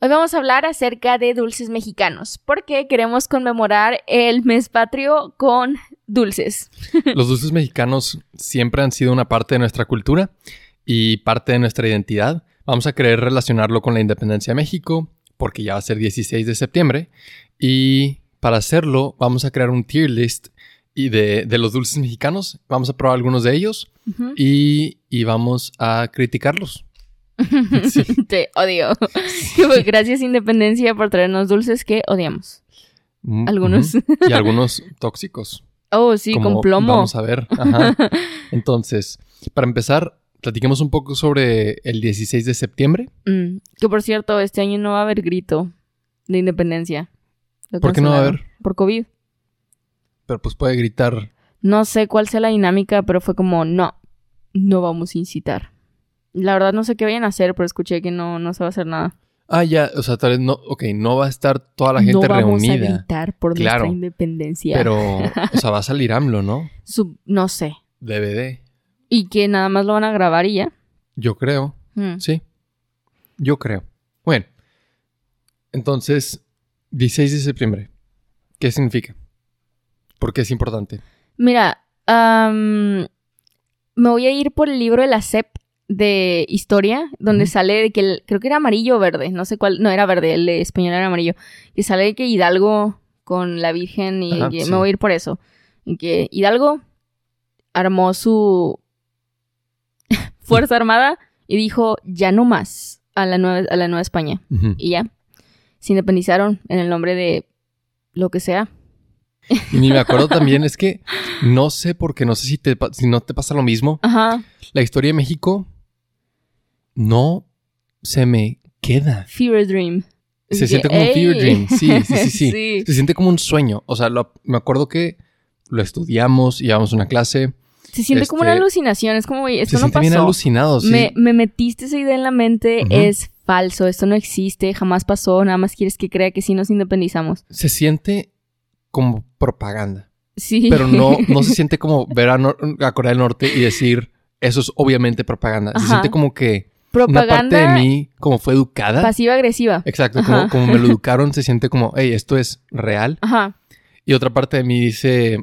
Hoy vamos a hablar acerca de dulces mexicanos porque queremos conmemorar el mes patrio con dulces. Los dulces mexicanos siempre han sido una parte de nuestra cultura y parte de nuestra identidad. Vamos a querer relacionarlo con la independencia de México porque ya va a ser 16 de septiembre. Y para hacerlo vamos a crear un tier list y de, de los dulces mexicanos. Vamos a probar algunos de ellos y, y vamos a criticarlos. Sí. Te odio. Gracias Independencia por traernos dulces que odiamos. Mm, Algunos. Y algunos tóxicos. Oh, sí, como con plomo. Vamos a ver. Ajá. Entonces, para empezar, platiquemos un poco sobre el 16 de septiembre. Mm, que por cierto, este año no va a haber grito de independencia. Lo ¿Por qué no va a cancelaron. Por COVID. Pero pues puede gritar. No sé cuál sea la dinámica, pero fue como, no, no vamos a incitar. La verdad no sé qué vayan a hacer, pero escuché que no, no se va a hacer nada. Ah, ya, o sea, tal vez no, ok, no va a estar toda la no gente a reunida. gritar por Claro, nuestra independencia. Pero, o sea, va a salir AMLO, ¿no? No sé. DVD. Y que nada más lo van a grabar y ya. Yo creo, Mm. sí. Yo creo. Bueno, entonces, 16 de septiembre. ¿Qué significa? ¿Por qué es importante? Mira, me voy a ir por el libro de la SEP de historia, donde sale de que el- creo que era amarillo o verde, no sé cuál, no era verde, el de español era amarillo, que sale de que Hidalgo con la Virgen y Ajá, que sí. me voy a ir por eso, y que Hidalgo armó su fuerza armada y dijo ya no más a la nueva, a la Nueva España y ya se independizaron en el nombre de lo que sea. Y ni me acuerdo también, es que no sé por qué, no sé si, te, si no te pasa lo mismo. Ajá, La historia de México no se me queda. Fever Dream. Se siente como un fever dream. Sí, sí, sí, sí. Se siente como un sueño. O sea, lo- me acuerdo que lo estudiamos, llevamos una clase. Se siente como una Este, alucinación. Es como, güey, esto se no siente bien pasó. alucinado, sí. me, me metiste esa idea en la mente. Es falso. Esto no existe. Jamás pasó. Nada más quieres que crea que sí nos independizamos. Se siente como propaganda. Sí. Pero no, no se siente como ver a, Corea del Norte y decir, eso es obviamente propaganda. Se Ajá. siente como que una parte de mí, como fue educada. pasiva-agresiva. Exacto, Ajá. como, como me lo educaron, se siente como, hey, esto es real. Ajá. Y otra parte de mí dice,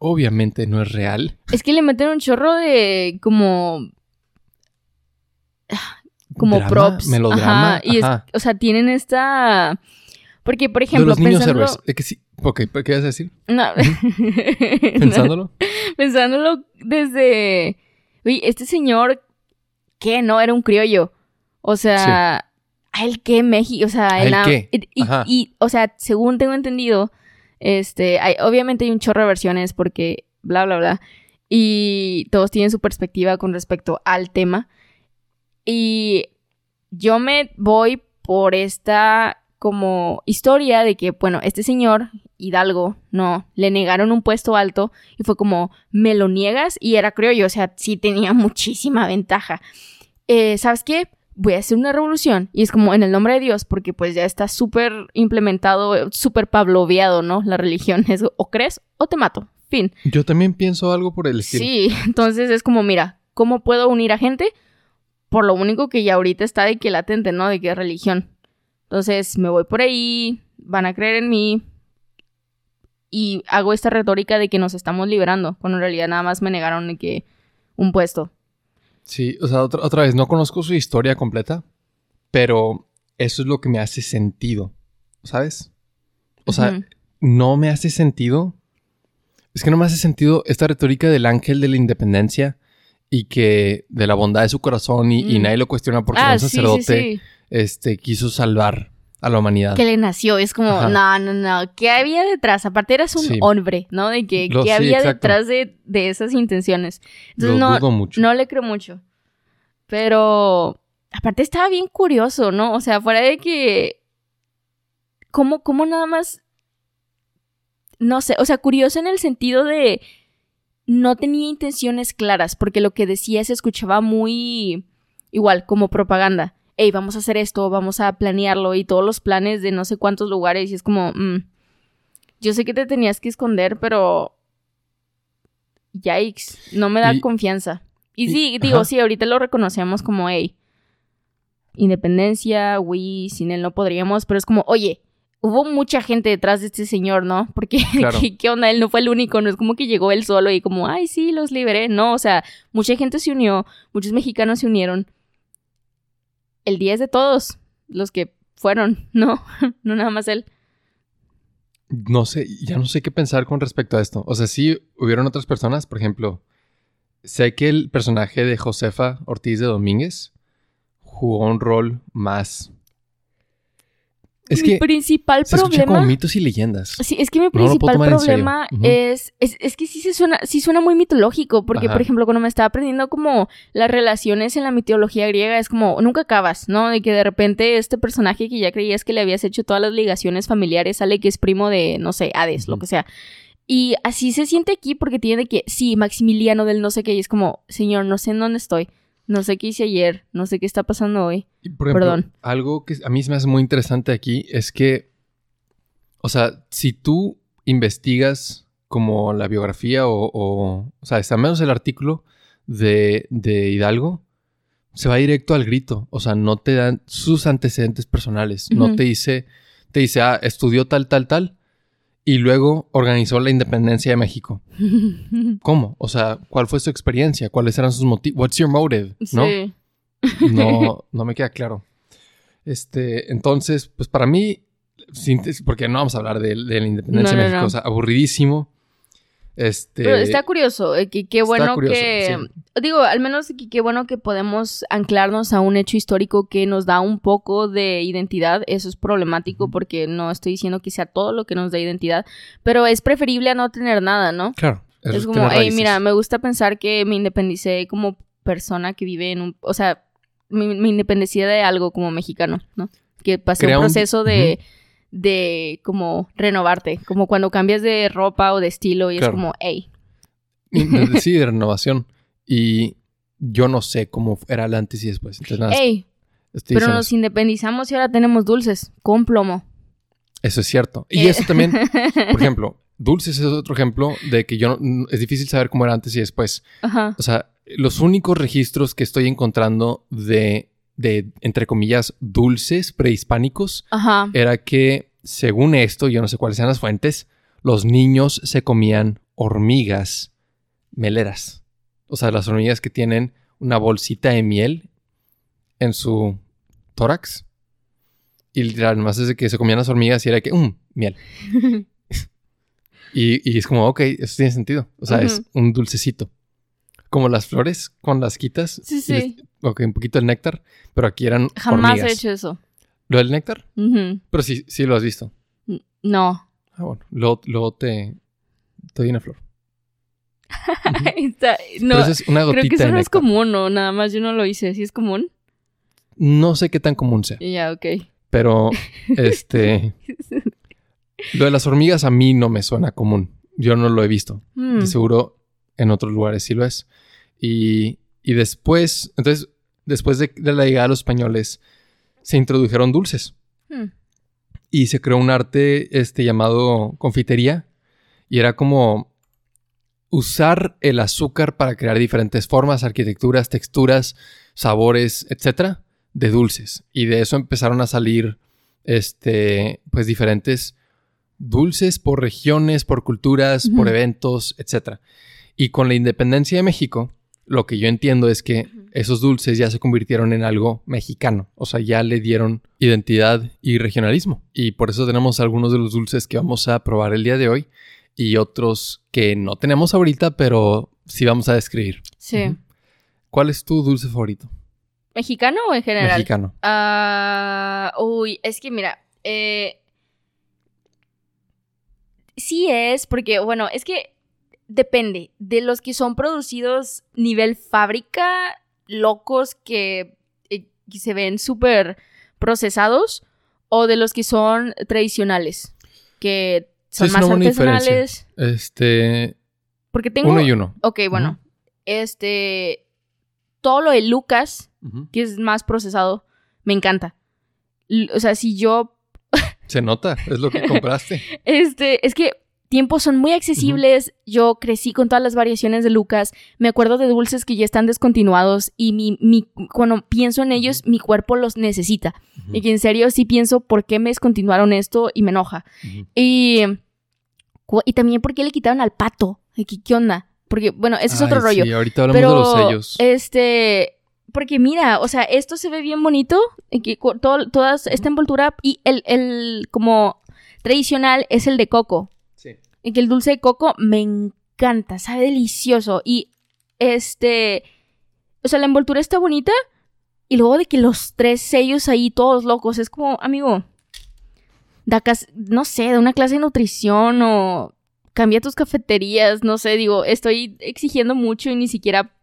obviamente no es real. Es que le meten un chorro de como... Como Drama, props. Melodrama. Ajá. Y es- ajá. o sea, tienen esta... Porque, por de ejemplo, los niños pensándolo... héroes. Es que sí. Ok, ¿qué ibas a decir? No. Pensándolo. pensándolo desde. Oye, este señor, ¿qué? No, era un criollo. O sea, ¿a él qué? México. O sea, ¿A él la- qué? Y, y, o sea, según tengo entendido, este, hay, obviamente hay un chorro de versiones porque bla, bla, bla. Y todos tienen su perspectiva con respecto al tema. Y yo me voy por esta como historia de que, bueno, este señor, Hidalgo, no, le negaron un puesto alto y fue como, me lo niegas y era criollo, o sea, sí tenía muchísima ventaja. Eh, ¿Sabes qué? Voy a hacer una revolución y es como en el nombre de Dios porque pues ya está súper implementado, súper pavloveado, ¿no? La religión es o crees o te mato, fin. Yo también pienso algo por el estilo. Sí, entonces es como, mira, ¿cómo puedo unir a gente? Por lo único que ya ahorita está de que latente, ¿no? De que es religión. Entonces me voy por ahí, van a creer en mí y hago esta retórica de que nos estamos liberando, cuando en realidad nada más me negaron de que un puesto. Sí, o sea, otra, otra vez, no conozco su historia completa, pero eso es lo que me hace sentido, ¿sabes? O sea, no me hace sentido. Es que no me hace sentido esta retórica del ángel de la independencia y que de la bondad de su corazón y, y Mm. nadie lo cuestiona porque ah, un sí, sí, sacerdote sí. Este, quiso salvar a la humanidad. Que le nació, es como, Ajá. no, no, no, ¿qué había detrás? Aparte eras un Sí. hombre, ¿no? De que, Lo- ¿qué sí, había exacto. detrás de, de esas intenciones? Lo Entonces no, dudo mucho. No le creo mucho. Pero aparte estaba bien curioso, ¿no? O sea, fuera de que. ¿Cómo, cómo nada más no sé, o sea, curioso en el sentido de no tenía intenciones claras, porque lo que decía se escuchaba muy igual, como propaganda. Hey, vamos a hacer esto, vamos a planearlo y todos los planes de no sé cuántos lugares y es como, mm, yo sé que te tenías que esconder, pero yikes, no me da Y- confianza. Y, y- sí, digo, ajá. sí, ahorita lo reconocemos como, hey, independencia, oui, sin él no podríamos, pero es como, oye, hubo mucha gente detrás de este señor, ¿no? Porque, Claro. ¿qué, qué onda? Él no fue el único, no es como que llegó él solo y como, ay, sí, los liberé. No, o sea, mucha gente se unió, muchos mexicanos se unieron. El día es de todos, los que fueron, ¿no? no nada más él. No sé, ya no sé qué pensar con respecto a esto. O sea, sí hubieron otras personas, por ejemplo, sé que el personaje de Josefa Ortiz de Domínguez jugó un rol más... Es mi que principal se problema... como mitos y leyendas. Sí, es que mi principal problema es, es, es que sí se suena, sí suena muy mitológico, porque Ajá. por ejemplo cuando me estaba aprendiendo como las relaciones en la mitología griega es como nunca acabas, ¿no? De que de repente este personaje que ya creías que le habías hecho todas las ligaciones familiares sale que es primo de, no sé, Hades, lo que sea. Y así se siente aquí porque tiene que, sí, Maximiliano del no sé qué, y es como, señor, no sé en dónde estoy, no sé qué hice ayer, no sé qué está pasando hoy. Y, por ejemplo, Perdón. algo que a mí se me hace muy interesante aquí es que, o sea, si tú investigas como la biografía o, o, o sea, al menos el artículo de, de Hidalgo, se va directo al grito. O sea, no te dan sus antecedentes personales. No te dice, te dice, ah, estudió tal, tal, tal. Y luego organizó la independencia de México. ¿Cómo? O sea, ¿cuál fue su experiencia? ¿Cuáles eran sus motivos? What's your motive? ¿No? Sí. no, no me queda claro. Este, entonces, pues para mí, porque no vamos a hablar de, de la independencia No, de no, México, no. o sea, aburridísimo. Este, Pero está curioso, eh, que qué bueno curioso, que... sí. Digo, al menos qué bueno que podemos anclarnos a un hecho histórico que nos da un poco de identidad. Eso es problemático porque no estoy diciendo que sea todo lo que nos da identidad, pero es preferible a no tener nada, ¿no? claro, Es, es como, hey, mira, me gusta pensar que me independicé como persona que vive en un... O sea, me, me independicé de algo como mexicano, ¿no? Que pasé Crea un un- proceso de... de como renovarte, como cuando cambias de ropa o de estilo y Claro. es como, hey, Sí, de renovación. Y yo no sé cómo era el antes y después. Entonces, nada, estoy Pero nos eso. independizamos y ahora tenemos dulces con plomo. Eso es cierto. Y Eh. eso también, por ejemplo, dulces es otro ejemplo de que yo no- es difícil saber cómo era antes y después. Ajá. O sea, los únicos registros que estoy encontrando de, de entre comillas, dulces prehispánicos Ajá. era que, según esto, yo no sé cuáles sean las fuentes, los niños se comían hormigas meleras. O sea, las hormigas que tienen una bolsita de miel en su tórax. Y literal, más es de que se comían las hormigas y era que, um, miel. Y, y es como, ok, eso tiene sentido. O sea, es un dulcecito. Como las flores, cuando las quitas. Sí, sí. les- ok, un poquito de néctar, pero aquí eran Jamás hormigas. he hecho eso. ¿Lo del néctar? Pero sí, sí lo has visto. No. Ah, bueno. Luego, luego te, te doy una flor. Está- no. es una Creo gotita que eso no es común, ¿no? Nada más yo no lo hice. ¿Sí es común? No sé qué tan común sea. Ya, ok. Pero, este... lo de las hormigas a mí no me suena común. Yo no lo he visto. Mm. De seguro en otros lugares sí lo es. Y, y después, entonces, después de, de la llegada de los españoles, se introdujeron dulces. Mm. y se creó un arte este, llamado confitería y era como usar el azúcar para crear diferentes formas, arquitecturas, texturas, sabores, etcétera, de dulces. Y de eso empezaron a salir este, pues diferentes dulces por regiones, por culturas, por eventos, etcétera. Y con la independencia de México, lo que yo entiendo es que esos dulces ya se convirtieron en algo mexicano. O sea, ya le dieron identidad y regionalismo. Y por eso tenemos algunos de los dulces que vamos a probar el día de hoy y otros que no tenemos ahorita, pero sí vamos a describir. Sí. ¿Cuál es tu dulce favorito? ¿Mexicano o en general? Mexicano. Ah, uy, es que mira, eh, sí es, porque bueno, es que depende de los que son producidos nivel fábrica, locos que, eh, que se ven súper procesados, o de los que son tradicionales, que son más artesanales. Este, Porque tengo. uno y uno. Ok, bueno. Este. Todo lo de Lucas, que es más procesado, me encanta. O sea, si yo. Se nota, es lo que compraste. Este. Es que tiempos son muy accesibles. Yo crecí con todas las variaciones de Lucas. Me acuerdo de dulces que ya están descontinuados. Y mi, mi, cuando pienso en ellos, mi cuerpo los necesita. Y que en serio sí pienso por qué me descontinuaron esto y me enoja. Y, y también por qué le quitaron al pato. Que, ¿Qué onda? Porque, bueno, ese es otro Ay, rollo. Sí, ahorita hablamos Pero, de los sellos. este, porque mira, o sea, esto se ve bien bonito, que todo, toda esta envoltura y el, el como tradicional es el de coco. Y que el dulce de coco me encanta, sabe delicioso. Y este, o sea, la envoltura está bonita y luego de que los tres sellos ahí todos locos, es como, amigo, da no sé, de una clase de nutrición o cambia tus cafeterías, no sé, digo, estoy exigiendo mucho y ni siquiera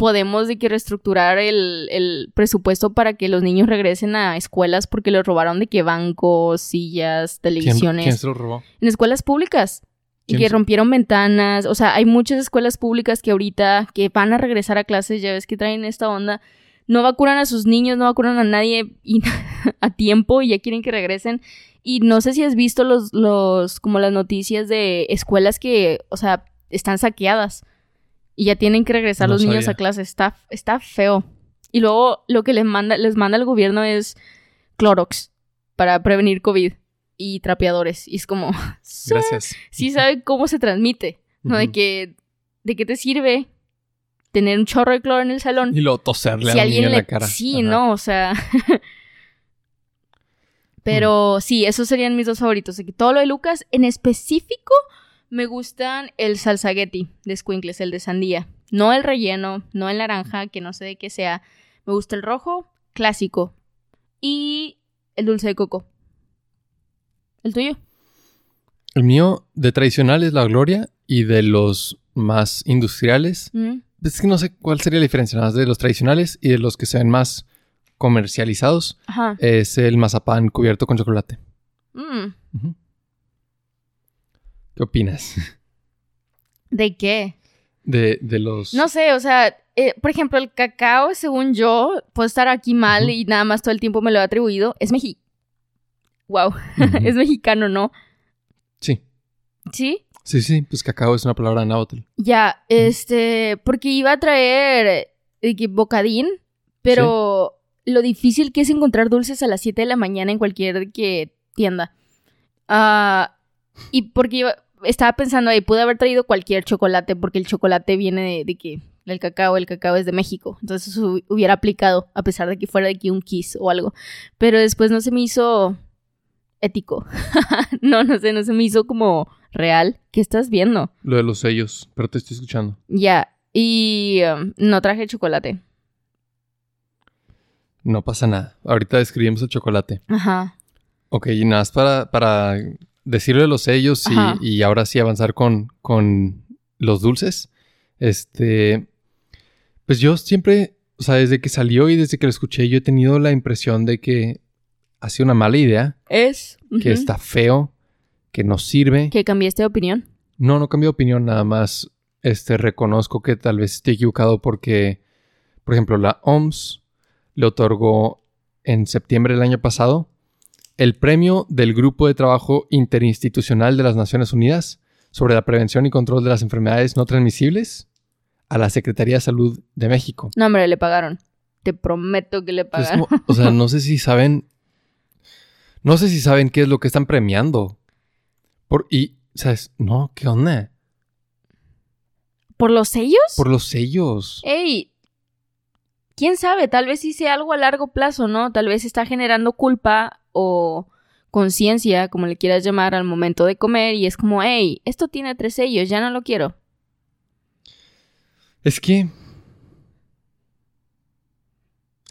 podemos de que reestructurar el, el presupuesto para que los niños regresen a escuelas porque les robaron de que bancos, sillas, ¿Quién, televisiones quién se lo robó? en escuelas públicas y ¿Quién que se- rompieron ventanas. O sea, hay muchas escuelas públicas que ahorita que van a regresar a clases, ya ves que traen esta onda. No vacunan a sus niños, no vacunan a nadie y- a tiempo y ya quieren que regresen. Y no sé si has visto los, los, como las noticias de escuelas que, o sea, están saqueadas y ya tienen que regresar No los niños a clase. Está, está feo. Y luego lo que les manda, les manda el gobierno es Clorox para prevenir COVID y trapeadores. Y es como, Gracias. sí sabe cómo se transmite, ¿no? De que, de qué te sirve tener un chorro de cloro en el salón. Y luego toserle si a alguien en le... la cara. Sí, Ajá. no, o sea... Pero sí, esos serían mis dos favoritos. De que todo lo de Lucas, en específico, me gustan el salsagueti de Squinkles, el de sandía. No el relleno, no el naranja, que no sé de qué sea. Me gusta el rojo, clásico. Y el dulce de coco. ¿El tuyo? El mío de tradicional es la Gloria y de los más industriales. Mm, Es que no sé cuál sería la diferencia, nada más de los tradicionales y de los que se ven más comercializados. Ajá. Es el mazapán cubierto con chocolate. Mm. ¿Qué opinas? ¿De qué? De, de los... No sé, o sea, eh, por ejemplo, el cacao, según yo, puedo estar aquí mal y nada más todo el tiempo me lo he atribuido. Es mexi... Wow, es mexicano, ¿no? Sí, ¿Sí? sí, sí, pues cacao es una palabra náhuatl. Ya, este, porque iba a traer eh, bocadín, pero lo difícil que es encontrar dulces a las 7 de la mañana en cualquier que tienda. Ah, y porque iba- estaba pensando ahí, pude haber traído cualquier chocolate, porque el chocolate viene de, de que el cacao, el cacao es de México. Entonces hu- hubiera aplicado, a pesar de que fuera de aquí un kiss o algo. Pero después no se me hizo ético. no, no sé, no se me hizo como real. ¿Qué estás viendo? Lo de los sellos, pero te estoy escuchando. Ya, y um, no traje chocolate. No pasa nada. Ahorita describimos el chocolate. Ajá. Ok, y nada más para, para decirle los sellos y, y ahora sí avanzar con, con los dulces. Este, pues yo siempre, o sea, desde que salió y desde que lo escuché, yo he tenido la impresión de que ha sido una mala idea, Es. que está feo, que no sirve. Que cambiaste de opinión. No, no cambié de opinión, nada más este, reconozco que tal vez esté equivocado porque, por ejemplo, la OMS le otorgó en septiembre del año pasado el premio del Grupo de Trabajo Interinstitucional de las Naciones Unidas sobre la prevención y control de las enfermedades no transmisibles a la Secretaría de Salud de México. No, hombre, le pagaron. Te prometo que le Es pagaron. o sea, no sé si saben, no sé si saben qué es lo que están premiando. Por, y, ¿sabes? No, ¿qué onda? ¿Por los sellos? Por los sellos. ¡Ey! ¿Quién sabe? Tal vez hice algo a largo plazo, ¿no? Tal vez está generando culpa o conciencia, como le quieras llamar, al momento de comer y es como, hey, esto tiene tres sellos, ya no lo quiero. Es que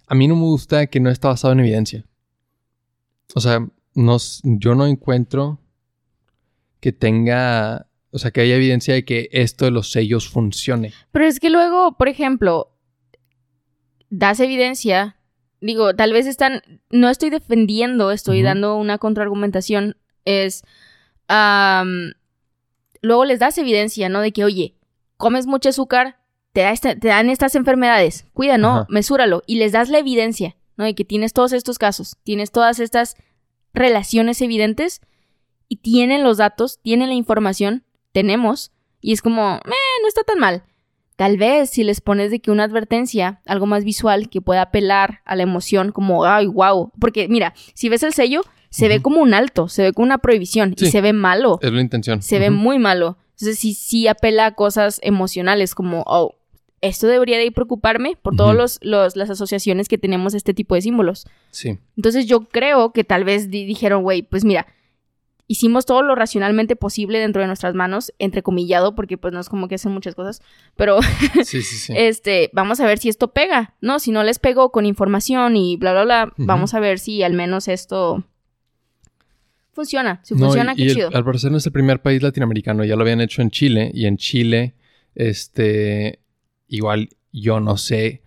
a mí no me gusta que no está basado en evidencia. O sea, no, yo no encuentro que tenga, o sea, que haya evidencia de que esto de los sellos funcione. Pero es que luego, por ejemplo, das evidencia. Digo, tal vez están. No estoy defendiendo, estoy Ujú. dando una contraargumentación. Es. am, luego les das evidencia, ¿no? De que, oye, comes mucho azúcar, te, da esta- te dan estas enfermedades, cuida, ¿no? Ajá. Mesúralo. Y les das la evidencia, ¿no? De que tienes todos estos casos, tienes todas estas relaciones evidentes y tienen los datos, tienen la información, tenemos, y es como, eh, no está tan mal. Tal vez si les pones de que una advertencia, algo más visual que pueda apelar a la emoción, como, ay, wow. Porque mira, si ves el sello, se ve como un alto, se ve como una prohibición y se ve malo, Es la intención. se ve muy malo. Entonces sí, sí apela a cosas emocionales como, oh, esto debería de preocuparme por todas Ujú. los, los- las asociaciones que tenemos a este tipo de símbolos. Sí. Entonces yo creo que tal vez di- dijeron, güey, pues mira, hicimos todo lo racionalmente posible dentro de nuestras manos, entrecomillado, porque pues no es como que hacen muchas cosas, pero Sí, sí, sí. este, vamos a ver si esto pega, ¿no? Si no les pegó con información y bla, bla, bla, vamos a ver si al menos esto funciona. Si No, funciona, y- qué y el- chido. al parecer no es el primer país latinoamericano, ya lo habían hecho en Chile y en Chile, este, igual yo no sé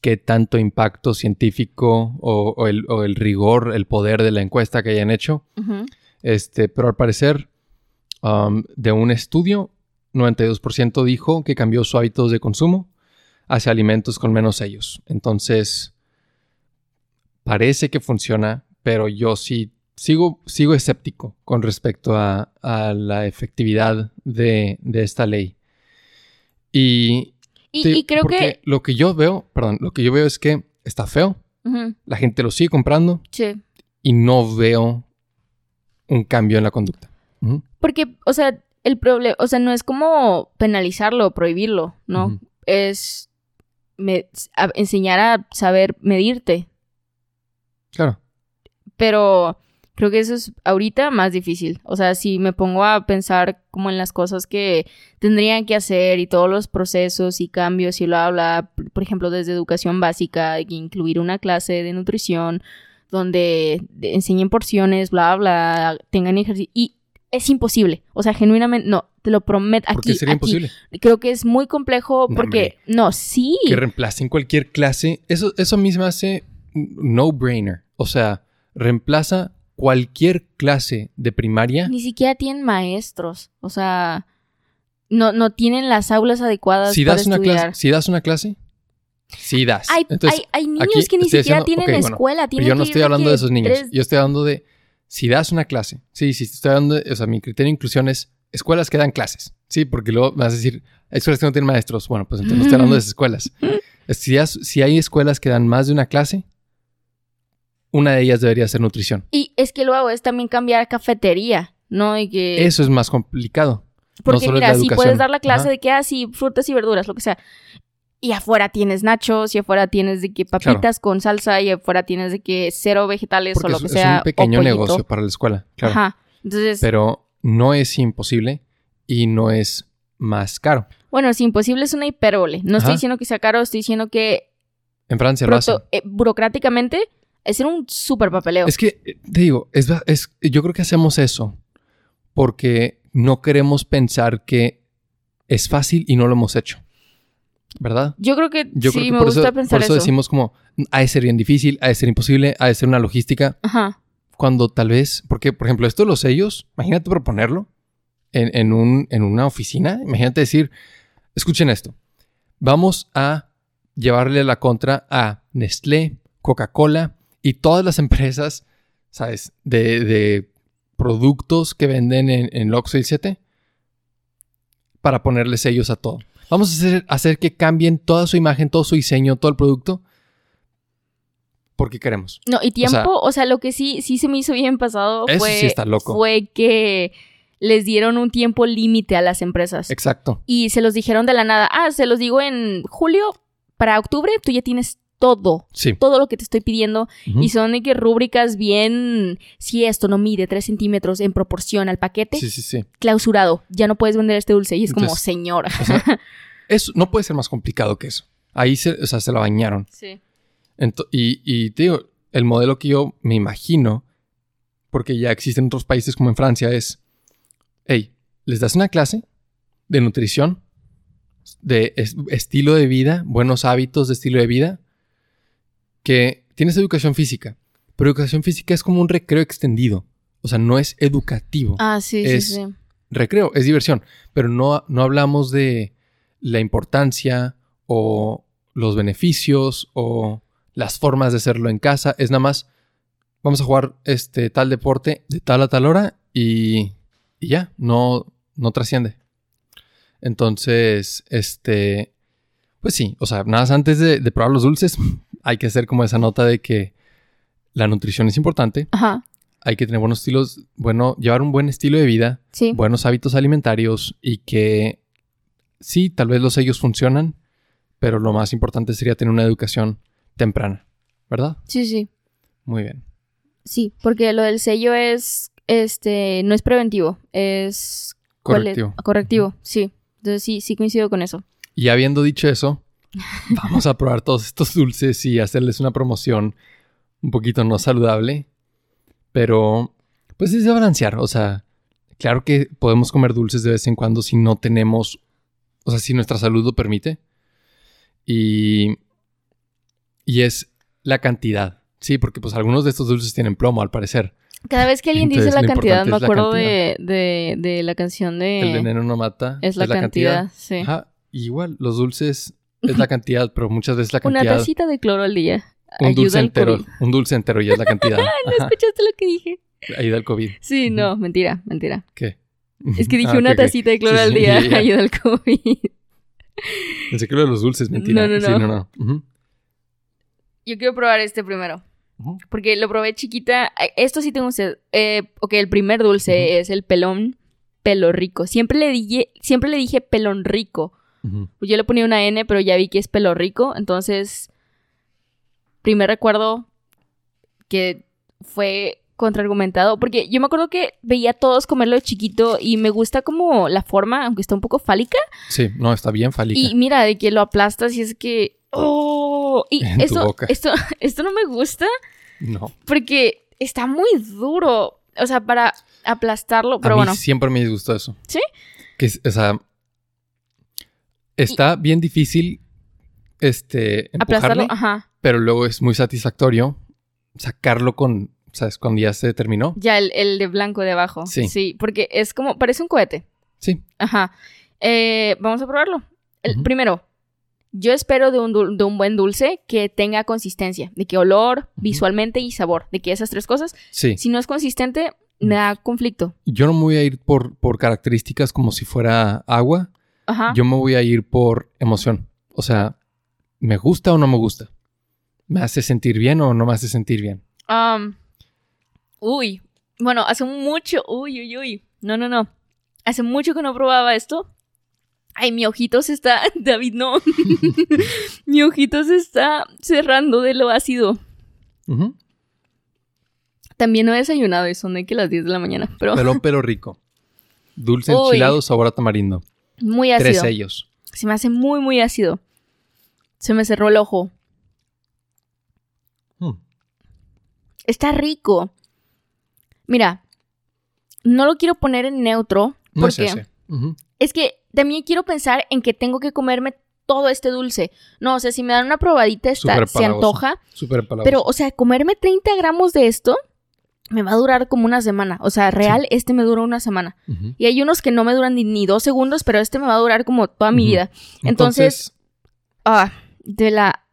qué tanto impacto científico o, o el, o el rigor, el poder de la encuesta que hayan hecho, Ujú. Este, pero al parecer um, de un estudio, 92% dijo que cambió sus hábitos de consumo hacia alimentos con menos sellos. Entonces, parece que funciona, pero yo sí sigo, sigo escéptico con respecto a, a la efectividad de, de esta ley. Y, Y, te- y creo porque que... lo que yo veo, perdón, lo que yo veo es que está feo, la gente lo sigue comprando sí. y no veo un cambio en la conducta. Porque, o sea, el problema, o sea, no es como penalizarlo o prohibirlo, ¿no? Es me- a- enseñar a saber medirte. Claro. Pero creo que eso es ahorita más difícil. O sea, si me pongo a pensar como en las cosas que tendrían que hacer y todos los procesos y cambios y bla, bla, bla, por ejemplo, desde educación básica, incluir una clase de nutrición donde de- enseñen porciones, bla, bla, tengan ejercicio. Y es imposible. O sea, genuinamente, no, te lo prometo. Porque Aquí, sería aquí. imposible. Creo que es muy complejo porque, no, sí. Que reemplacen cualquier clase. Eso, eso a mí se me hace no-brainer. O sea, reemplaza cualquier clase de primaria. Ni siquiera tienen maestros. O sea, no, no tienen las aulas adecuadas Si para das, una estudiar. clase, si das una clase, sí das. Hay, Entonces, hay, hay niños aquí que ni siquiera diciendo- tienen ok, bueno, escuela. pero Tienen yo no estoy hablando de esos niños. tres- Yo estoy hablando de si das una clase. Sí, sí, estoy hablando de, o sea, mi criterio de inclusión es escuelas que dan clases. Sí, porque luego vas a decir, hay escuelas que no tienen maestros. Bueno, pues entonces no estoy hablando de esas escuelas. Si, das- si hay escuelas que dan más de una clase, una de ellas debería ser nutrición. Y es que luego es también cambiar cafetería, ¿no? Y que... Eso es más complicado. Porque solo mira, si puedes dar la clase Ajá. de que así frutas y verduras, lo que sea. Y afuera tienes nachos, y afuera tienes de que papitas con salsa, y afuera tienes de que cero vegetales Porque o lo es, que es sea. un pequeño negocio para la escuela. Claro. Ajá. Entonces, Pero no es imposible y no es más caro. bueno, es imposible, es una hipérbole. No estoy diciendo que sea caro, estoy diciendo que En Francia lo hacen. eh, burocráticamente es un súper papeleo. Es que, eh, te digo, es, es- yo creo que hacemos eso porque no queremos pensar que es fácil y no lo hemos hecho. ¿Verdad? Yo creo que Yo sí, creo que me por gusta eso, pensar por eso eso. decimos como, ha de ser bien difícil, ha de ser imposible, ha de ser una logística. Ajá. Cuando tal vez, porque por ejemplo, esto de los sellos, imagínate proponerlo en, en un, en una oficina. Imagínate decir, escuchen esto, vamos a llevarle la contra a Nestlé, Coca-Cola y todas las empresas, ¿sabes? De, de productos que venden en, en Oxxo y 7 para ponerle sellos a todo. Vamos a hacer, hacer que cambien toda su imagen, todo su diseño, todo el producto porque queremos. No, y tiempo, sea- o sea, lo que sí, sí se me hizo bien pasado fue, sí está loco. fue que les dieron un tiempo límite a las empresas. Exacto. y se los dijeron de la nada. Ah, se los digo en julio, para octubre tú ya tienes todo. Sí. Todo lo que te estoy pidiendo. Y son de que rúbricas bien. Si esto no mide 3 centímetros en proporción al paquete, Sí, sí, sí. clausurado. Ya no puedes vender este dulce. Y es como, señora. O sea, eso no puede ser más complicado que eso. Ahí se, o sea, se la bañaron. Sí. Ento- y, y te digo, el modelo que yo me imagino, porque ya existen otros países como en Francia, es, hey, les das una clase de nutrición, de es- estilo de vida, buenos hábitos de estilo de vida, que tienes educación física, pero educación física es como un recreo extendido. o sea, no es educativo. Ah, sí, Es- sí, sí. Recreo, es diversión, pero no, no hablamos de la importancia o los beneficios o las formas de hacerlo en casa. Es nada más, vamos a jugar este tal deporte de tal a tal hora y, y ya, no, no trasciende. Entonces, este, pues sí, o sea, nada más antes de, de probar los dulces, hay que hacer como esa nota de que la nutrición es importante, Ajá, hay que tener buenos estilos, bueno, llevar un buen estilo de vida, sí. buenos hábitos alimentarios y que sí, tal vez los sellos funcionan, pero lo más importante sería tener una educación temprana, ¿verdad? Sí, sí. Muy bien. Sí, porque lo del sello es, este, no es preventivo, es... ¿cuál es? Correctivo. Correctivo, sí. Entonces sí, sí coincido con eso. Y habiendo dicho eso, vamos a probar todos estos dulces y hacerles una promoción un poquito no saludable, pero pues es de balancear, o sea, claro que podemos comer dulces de vez en cuando si no tenemos, o sea, si nuestra salud lo permite. Y y es la cantidad. Sí, porque pues algunos de estos dulces tienen plomo al parecer. Cada vez que alguien Entonces, dice la cantidad, me acuerdo de, de, de la canción de... El veneno no mata. es la, cantidad, sí. Ajá, igual, los dulces es la cantidad, pero muchas veces la Una cantidad... tacita de cloro al día. un ayuda dulce al entero, COVID. un dulce entero ya es la cantidad. ¿No escuchaste lo que dije? ayuda al COVID. Sí, no, mentira, mentira. ¿Qué? Es que dije Ah, una tacita de cloro Sí, al sí, día ya, ya. ayuda al COVID. Pensé que lo de los dulces, mentira. No, no, Sí, no. no, no. Ujú. Yo quiero probar este primero. Porque lo probé chiquita. Esto sí tengo usted. Eh, ok, el primer dulce es el pelón pelo rico. Siempre le dije, siempre le dije pelón rico. Pues Yo le ponía una N, pero ya vi que es pelo rico. Entonces, primer recuerdo que fue contraargumentado. Porque yo me acuerdo que veía a todos comerlo de chiquito y me gusta como la forma, aunque está un poco fálica. Sí, no, está bien fálica. Y mira, de que lo aplastas y es que. ¡Oh! Y En tu esto, boca. esto, esto no me gusta No. porque está muy duro. O sea, para aplastarlo. Pero a mí bueno. siempre me disgustó eso. ¿Sí? Que, o sea, está bien difícil este, Ajá. pero luego es muy satisfactorio sacarlo con, ¿sabes? Cuando ya se terminó. Ya el, el de blanco de abajo. Sí. Sí, porque es como. Parece un cohete. Sí. Ajá. Eh, vamos a probarlo. El. Primero, yo espero de un, de un buen dulce que tenga consistencia, de que olor, visualmente y sabor, de que esas tres cosas. Sí. Si no es consistente, me da conflicto. Yo no me voy a ir por, por características como si fuera agua. Ajá. Yo me voy a ir por emoción. O sea, ¿me gusta o no me gusta? ¿Me hace sentir bien o no me hace sentir bien? Uy. Bueno, hace mucho. Uy, uy, uy. No, no, no. Hace mucho que no probaba esto. Ay, mi ojito se está. David, no. mi ojito se está cerrando de lo ácido. También no he desayunado y son de que las 10 de la mañana. Pero Pelón pero rico. Dulce Uy. enchilado, sabor a tamarindo. Muy Tres ácido. sellos. Se me hace muy, muy ácido. Se me cerró el ojo. Mm. Está rico. Mira, no lo quiero poner en neutro No es porque. Ujú. es que también quiero pensar en que tengo que comerme todo este dulce. No, o sea, si me dan una probadita esta, se antoja. Súper. Pero, o sea, comerme 30 gramos de esto me va a durar como una semana. O sea, real, este me dura una semana. Y hay unos que no me duran ni, ni dos segundos, pero este me va a durar como toda mi vida. Entonces, Ah, de la...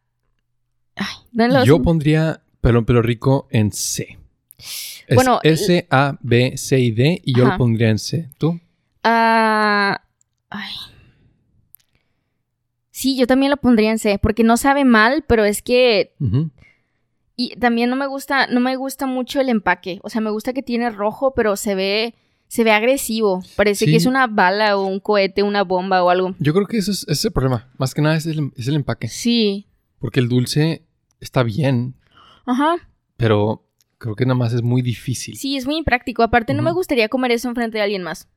Ay, yo pondría pelón pero rico en C. Es Bueno, S, A, B, C y D y yo Ajá. lo pondría en C. ¿Tú? Ah, ay. Sí, yo también lo pondría en C, porque no sabe mal, pero es que... Y también no me gusta, no me gusta mucho el empaque. O sea, me gusta que tiene rojo, pero se ve, se ve agresivo. Parece Sí. que es una bala o un cohete, una bomba o algo. Yo creo que eso es, ese es el problema. Más que nada es el, es el empaque. Sí. Porque el dulce está bien, Ajá. pero creo que nada más es muy difícil. Sí, es muy impráctico. Aparte, no me gustaría comer eso enfrente de alguien más.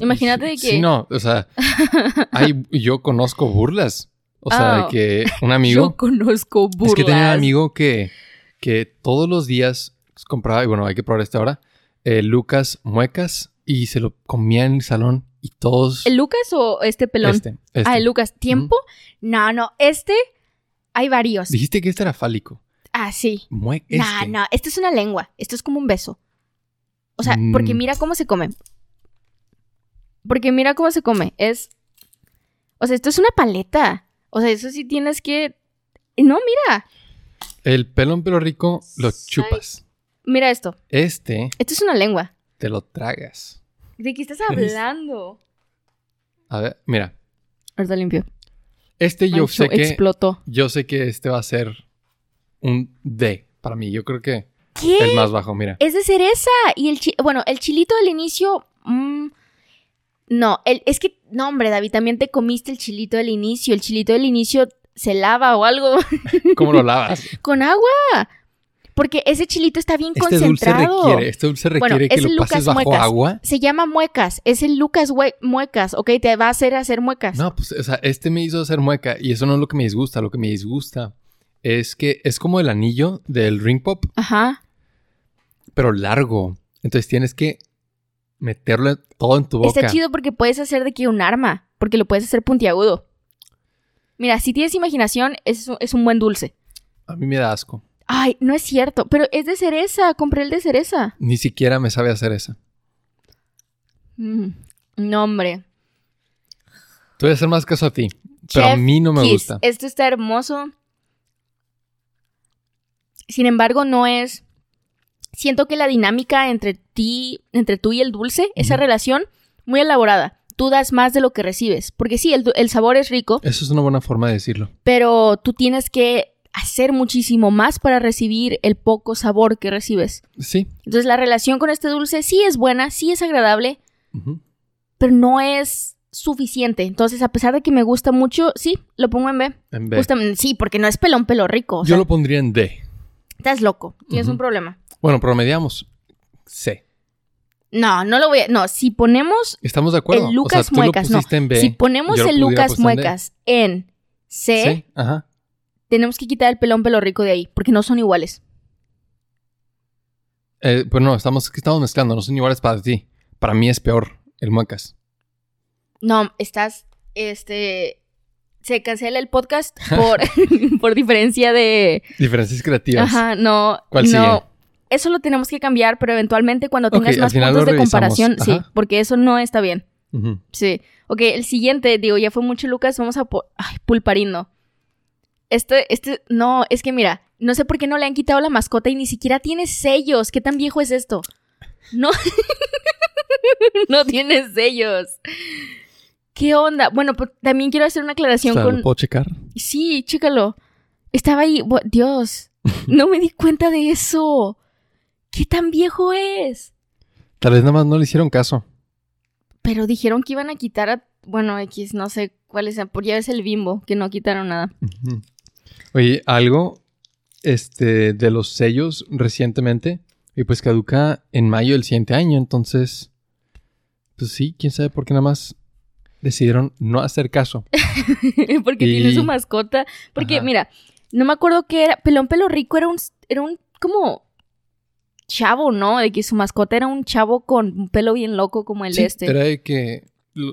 Imagínate de que... Sí, no, o sea, hay, yo conozco burlas. O sea, Ah. que un amigo... Yo conozco burlas. Es que tenía un amigo que, que todos los días compraba, y bueno, hay que probar este ahora, eh, Lucas Muecas y se lo comía en el salón y todos... ¿El Lucas o este pelón? Este, este. Ah, el Lucas. ¿Tiempo? No, no. Este, hay varios. Dijiste que este era fálico. Ah, sí. Mue No, este. no. Esto es una lengua. Esto es como un beso. O O sea, porque Mm. mira cómo se come. Porque mira cómo se come. Es. O sea, esto es una paleta. O sea, eso sí tienes que. No, mira. El pelón pelo rico lo chupas. Mira esto. Este Esto es una lengua. te lo tragas. ¿De qué estás hablando? A ver, mira. Ahorita limpio. Este yo Mancho, sé que explotó. yo sé que este va a ser un D para mí. Yo creo que ¿Qué? el más bajo, mira. Es de cereza. Y el chi- bueno, el chilito del inicio. No, el, es que. No, hombre, David, también te comiste el chilito del inicio. El chilito del inicio se lava o algo ¿Cómo lo lavas? con agua. Porque ese chilito está bien Este dulce concentrado. requiere, este dulce Bueno, requiere que es lo pases Lucas bajo Muecas. agua. Se llama muecas. Es el Lucas Muecas, ¿ok? Te va a hacer hacer muecas. No, pues, o sea, este me hizo hacer mueca y eso no es lo que me disgusta. Lo que me disgusta es que es como el anillo del ring pop, Ajá. pero largo. Entonces tienes que meterlo todo en tu boca. Está chido porque puedes hacer de que un arma. Porque lo puedes hacer puntiagudo. Mira, si tienes imaginación, es, es un buen dulce. A mí me da asco. Ay, no es cierto. Pero es de cereza. Compré el de cereza. Ni siquiera me sabe hacer eso. Mm, No, hombre. Te voy a hacer más caso a ti. Pero a mí no me Kiss. gusta. Esto está hermoso. Sin embargo, no es. Siento que la dinámica entre ti, entre tú y el dulce, esa relación, muy elaborada. Tú das más de lo que recibes. Porque sí, el, el sabor es rico, Eso es una buena forma de decirlo. pero tú tienes que hacer muchísimo más para recibir el poco sabor que recibes. Sí. Entonces, la relación con este dulce sí es buena, sí es agradable, pero no es suficiente. Entonces, a pesar de que me gusta mucho, sí, lo pongo en B. En B. Justamente, sí, porque no es pelón pelo rico. O Yo sea, lo pondría en D. estás loco. Tienes un problema. Bueno, promediamos. C. No, no lo voy a. No, si ponemos ¿Estamos de acuerdo? el Lucas o sea, tú Muecas, lo no. pusiste en B. si ponemos el Lucas en. Muecas en C, ajá. tenemos que quitar el pelón pelo rico de ahí, porque no son iguales. Eh, pues no, estamos mezclando, no son iguales para ti. Para mí es peor el muecas. No, estás. Este. Se cancela el podcast por, por diferencia de. Diferencias creativas. Ajá, no. ¿Cuál no. sigue? Eso lo tenemos que cambiar, pero eventualmente cuando tengas más puntos de comparación, sí, porque eso no está bien. Sí. Ok, el siguiente, digo, ya fue mucho Lucas, vamos a... Ay, pulparindo. Este, este, no, es que mira, no sé por qué no le han quitado la mascota y ni siquiera tiene sellos. ¿Qué tan viejo es esto? No. no tiene sellos. ¿Qué onda? Bueno, pues también quiero hacer una aclaración O sea, ¿lo con... puedo checar? Sí, chécalo. Estaba ahí. Dios, no me di cuenta de eso. ¿Qué tan viejo es? Tal vez nada más no le hicieron caso. Pero dijeron que iban a quitar a. Bueno, X, no sé cuál es. Por ya es el bimbo, que no quitaron nada. Oye, algo este, de los sellos recientemente, y pues caduca en mayo del siguiente año, entonces, pues sí, quién sabe por qué nada más decidieron no hacer caso. Porque Y- tiene su mascota. Porque, Ajá. mira, no me acuerdo qué era. Pelón Pelo Rico era un. Era un. Como. Chavo, ¿no? De que su mascota era un chavo con un pelo bien loco como el Sí, de este. Era de que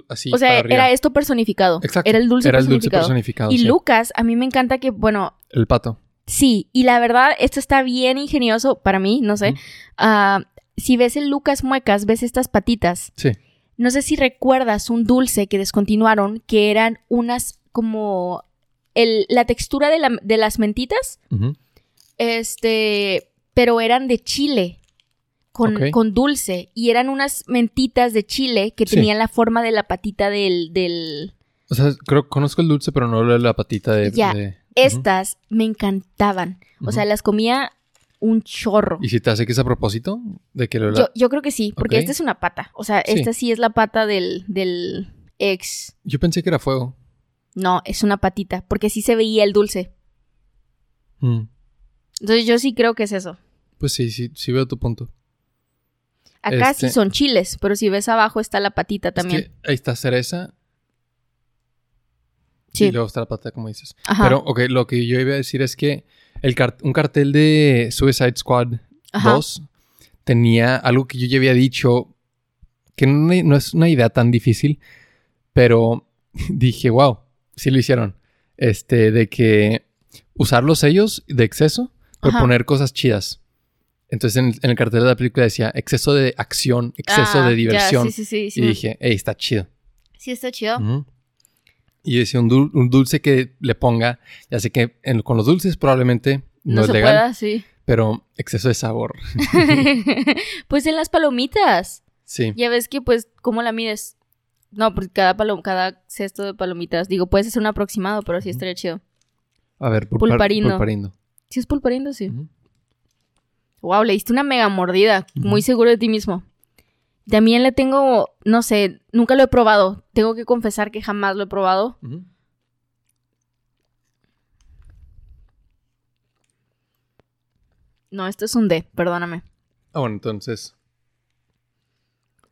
así o sea, era esto personificado. Exacto. Era el dulce Era el dulce personificado. personificado. y sí. Lucas, a mí me encanta que, bueno, El pato. Sí, y la verdad, esto está bien ingenioso para mí, no sé. Ah, si ves el Lucas Muecas, ves estas patitas. Sí. No sé si recuerdas un dulce que descontinuaron, que eran unas como el, la textura de, la- de las mentitas, este, pero eran de chile. Con, con dulce. Y eran unas mentitas de chile que Sí. tenían la forma de la patita del. del... O sea, creo conozco el dulce, pero no lo de la patita de. Ya. de- Estas me encantaban. O sea, las comía un chorro. ¿Y si te hace que es a propósito? De que lo Yo, yo creo que sí, porque esta es una pata. O sea, Sí. esta sí es la pata del, del ex. Yo pensé que era fuego. No, es una patita, porque sí se veía el dulce. Mm. Entonces yo sí creo que es eso. Pues sí, sí, sí veo tu punto. Acá Este- sí son chiles, pero si ves abajo está la patita también. Es que ahí está cereza sí. y luego está la pata, como dices. Ajá. Pero, ok, lo que yo iba a decir es que el un cartel de Suicide Squad Ajá. 2 tenía algo que yo ya había dicho, que no, no es una idea tan difícil, pero dije, wow, sí lo hicieron. Este, de que usar los sellos de exceso, pero Ajá. poner cosas chidas. Entonces en, en el cartel de la película decía exceso de acción, exceso Ah, de diversión. sí, sí, sí. Sí, y dije, hey, está chido. sí está chido. Y decía un, dul- un dulce que le ponga, ya sé que en- con los dulces probablemente no, No, es se legal, pueda, sí. pero exceso de sabor. pues en las palomitas. Sí. Ya ves que, pues, ¿cómo la mides? No, porque cada, palo- cada cesto de palomitas, digo, puedes hacer un aproximado, pero sí estaría chido. A ver, pulpar- Pulparindo. pulparindo. ¿Sí es pulparindo? Sí. Wow, le diste una mega mordida. Muy seguro de ti mismo. También le tengo, no sé, nunca lo he probado. Tengo que confesar que jamás lo he probado. No, esto es un D, perdóname. Ah, bueno, entonces.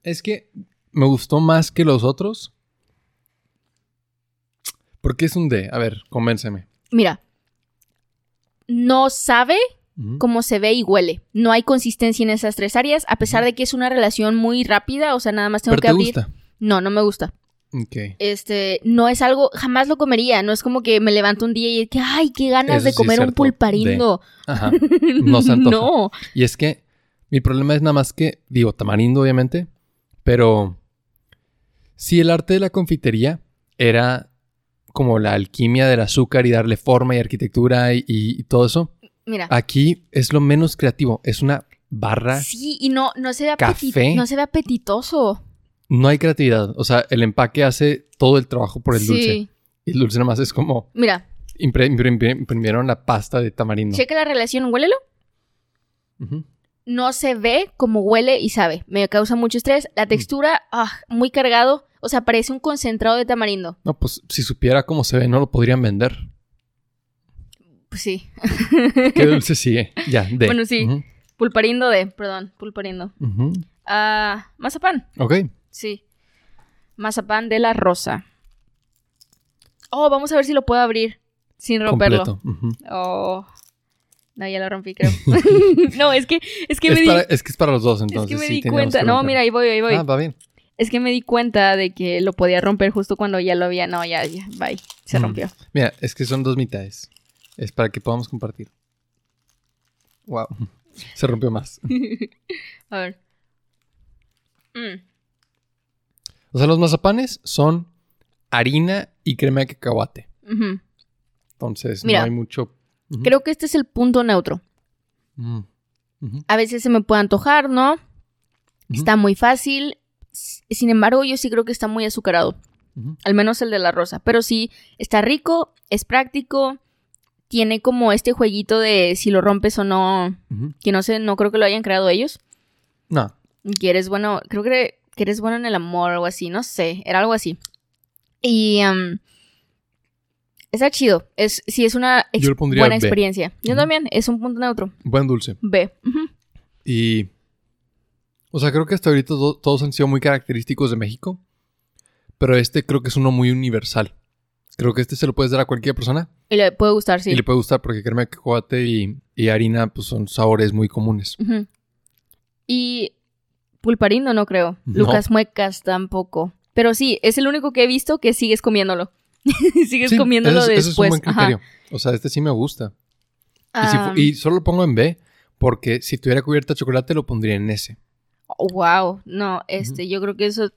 Es que me gustó más que los otros. ¿Por qué es un D? A ver, convénceme. Mira, no sabe Cómo se ve y huele. No hay consistencia en esas tres áreas, a pesar de que es una relación muy rápida, o sea, nada más tengo ¿Pero que te abrir. gusta? No, no me gusta. Ok. Este, no es algo, jamás lo comería. No es como que me levanto un día y que, ay, qué ganas Eso de sí es comer un pulparindo. Ajá. No se antoja. No. Y es que mi problema es nada más que, digo, tamarindo, obviamente, pero si el arte de la confitería era como la alquimia del azúcar y darle forma y arquitectura y, y- y todo eso, Mira. aquí es lo menos creativo. Es una barra, Sí, y no, no se ve Café. no se ve apetitoso. no hay creatividad. O sea, el empaque hace todo el trabajo por el sí. dulce. Y el dulce nada más es como Mira, impre- impre- imprimieron la pasta de tamarindo. checa la relación, huélelo. Ujú. No se ve como huele y sabe. Me causa mucho estrés. La textura, ah, muy cargado. O sea, parece un concentrado de tamarindo. No, pues si supiera cómo se ve, no lo podrían vender. Pues sí. ¿Qué dulce sigue? Ya, de. Bueno, sí. Pulparindo de, perdón, pulparindo. Ah, mazapán. Ok. Sí. Mazapán de la rosa. Oh, vamos a ver si lo puedo abrir sin romperlo. Completo. ujú. Oh. No, ya lo rompí, creo. no, es que, es que es, me di, para- es que es para los dos, es entonces. que me sí, di cuenta. No, mira, ahí voy, ahí voy. Ah, va bien. Es que me di cuenta de que lo podía romper justo cuando ya lo había. No, ya, ya, bye. Se rompió. Mira, es que son dos mitades. Es para que podamos compartir. Wow. Se rompió más. A ver. Mm. O sea, los mazapanes son harina y crema de cacahuate. Entonces, Mira. no hay mucho. Creo que este es el punto neutro. Mm. A veces se me puede antojar, ¿no? Está muy fácil. Sin embargo, yo sí creo que está muy azucarado. Al menos el de la rosa. Pero sí, está rico, es práctico. Tiene como este jueguito de si lo rompes o no. Que no sé, no creo que lo hayan creado ellos. No. Y Que eres bueno, creo que, que eres bueno en el amor o algo así, no sé, era algo así. Y em, está chido. Es, sí, es una ex- Yo buena B. experiencia. Yo también, es un punto neutro. Buen dulce. B. Y. O sea, creo que hasta ahorita to- todos han sido muy característicos de México. Pero este creo que es uno muy universal. Creo que este se lo puedes dar a cualquier persona Y le puede gustar, sí. y le puede gustar porque crema de cacahuate y, y harina pues son sabores muy comunes. Y pulparindo no creo. No. Lucas Muecas tampoco. Pero sí, es el único que he visto que sigues comiéndolo. sigues Sí, comiéndolo ese es- ese después. es un buen Ajá. criterio. O sea, este sí me gusta. Y, si fu- Ah, y solo lo pongo en B porque si tuviera cubierta de chocolate lo pondría en S. wow. No, este, yo creo que eso.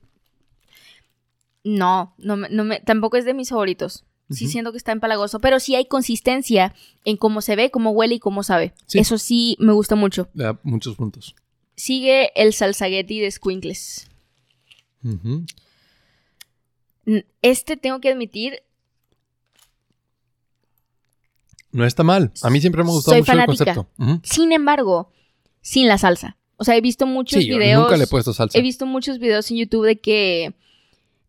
No, no me, no me- tampoco es de mis favoritos. Sí siento que está empalagoso, pero sí hay consistencia en cómo se ve, cómo huele y cómo sabe. Sí. Eso sí me gusta mucho. Le da muchos puntos. Sigue el salsagueti de Squinkles. Este tengo que admitir, No está mal. A mí siempre me ha gustado Soy mucho el concepto. Sin embargo, sin la salsa. O sea, he visto muchos Sí, yo videos. nunca le he puesto salsa. He visto muchos videos en YouTube de que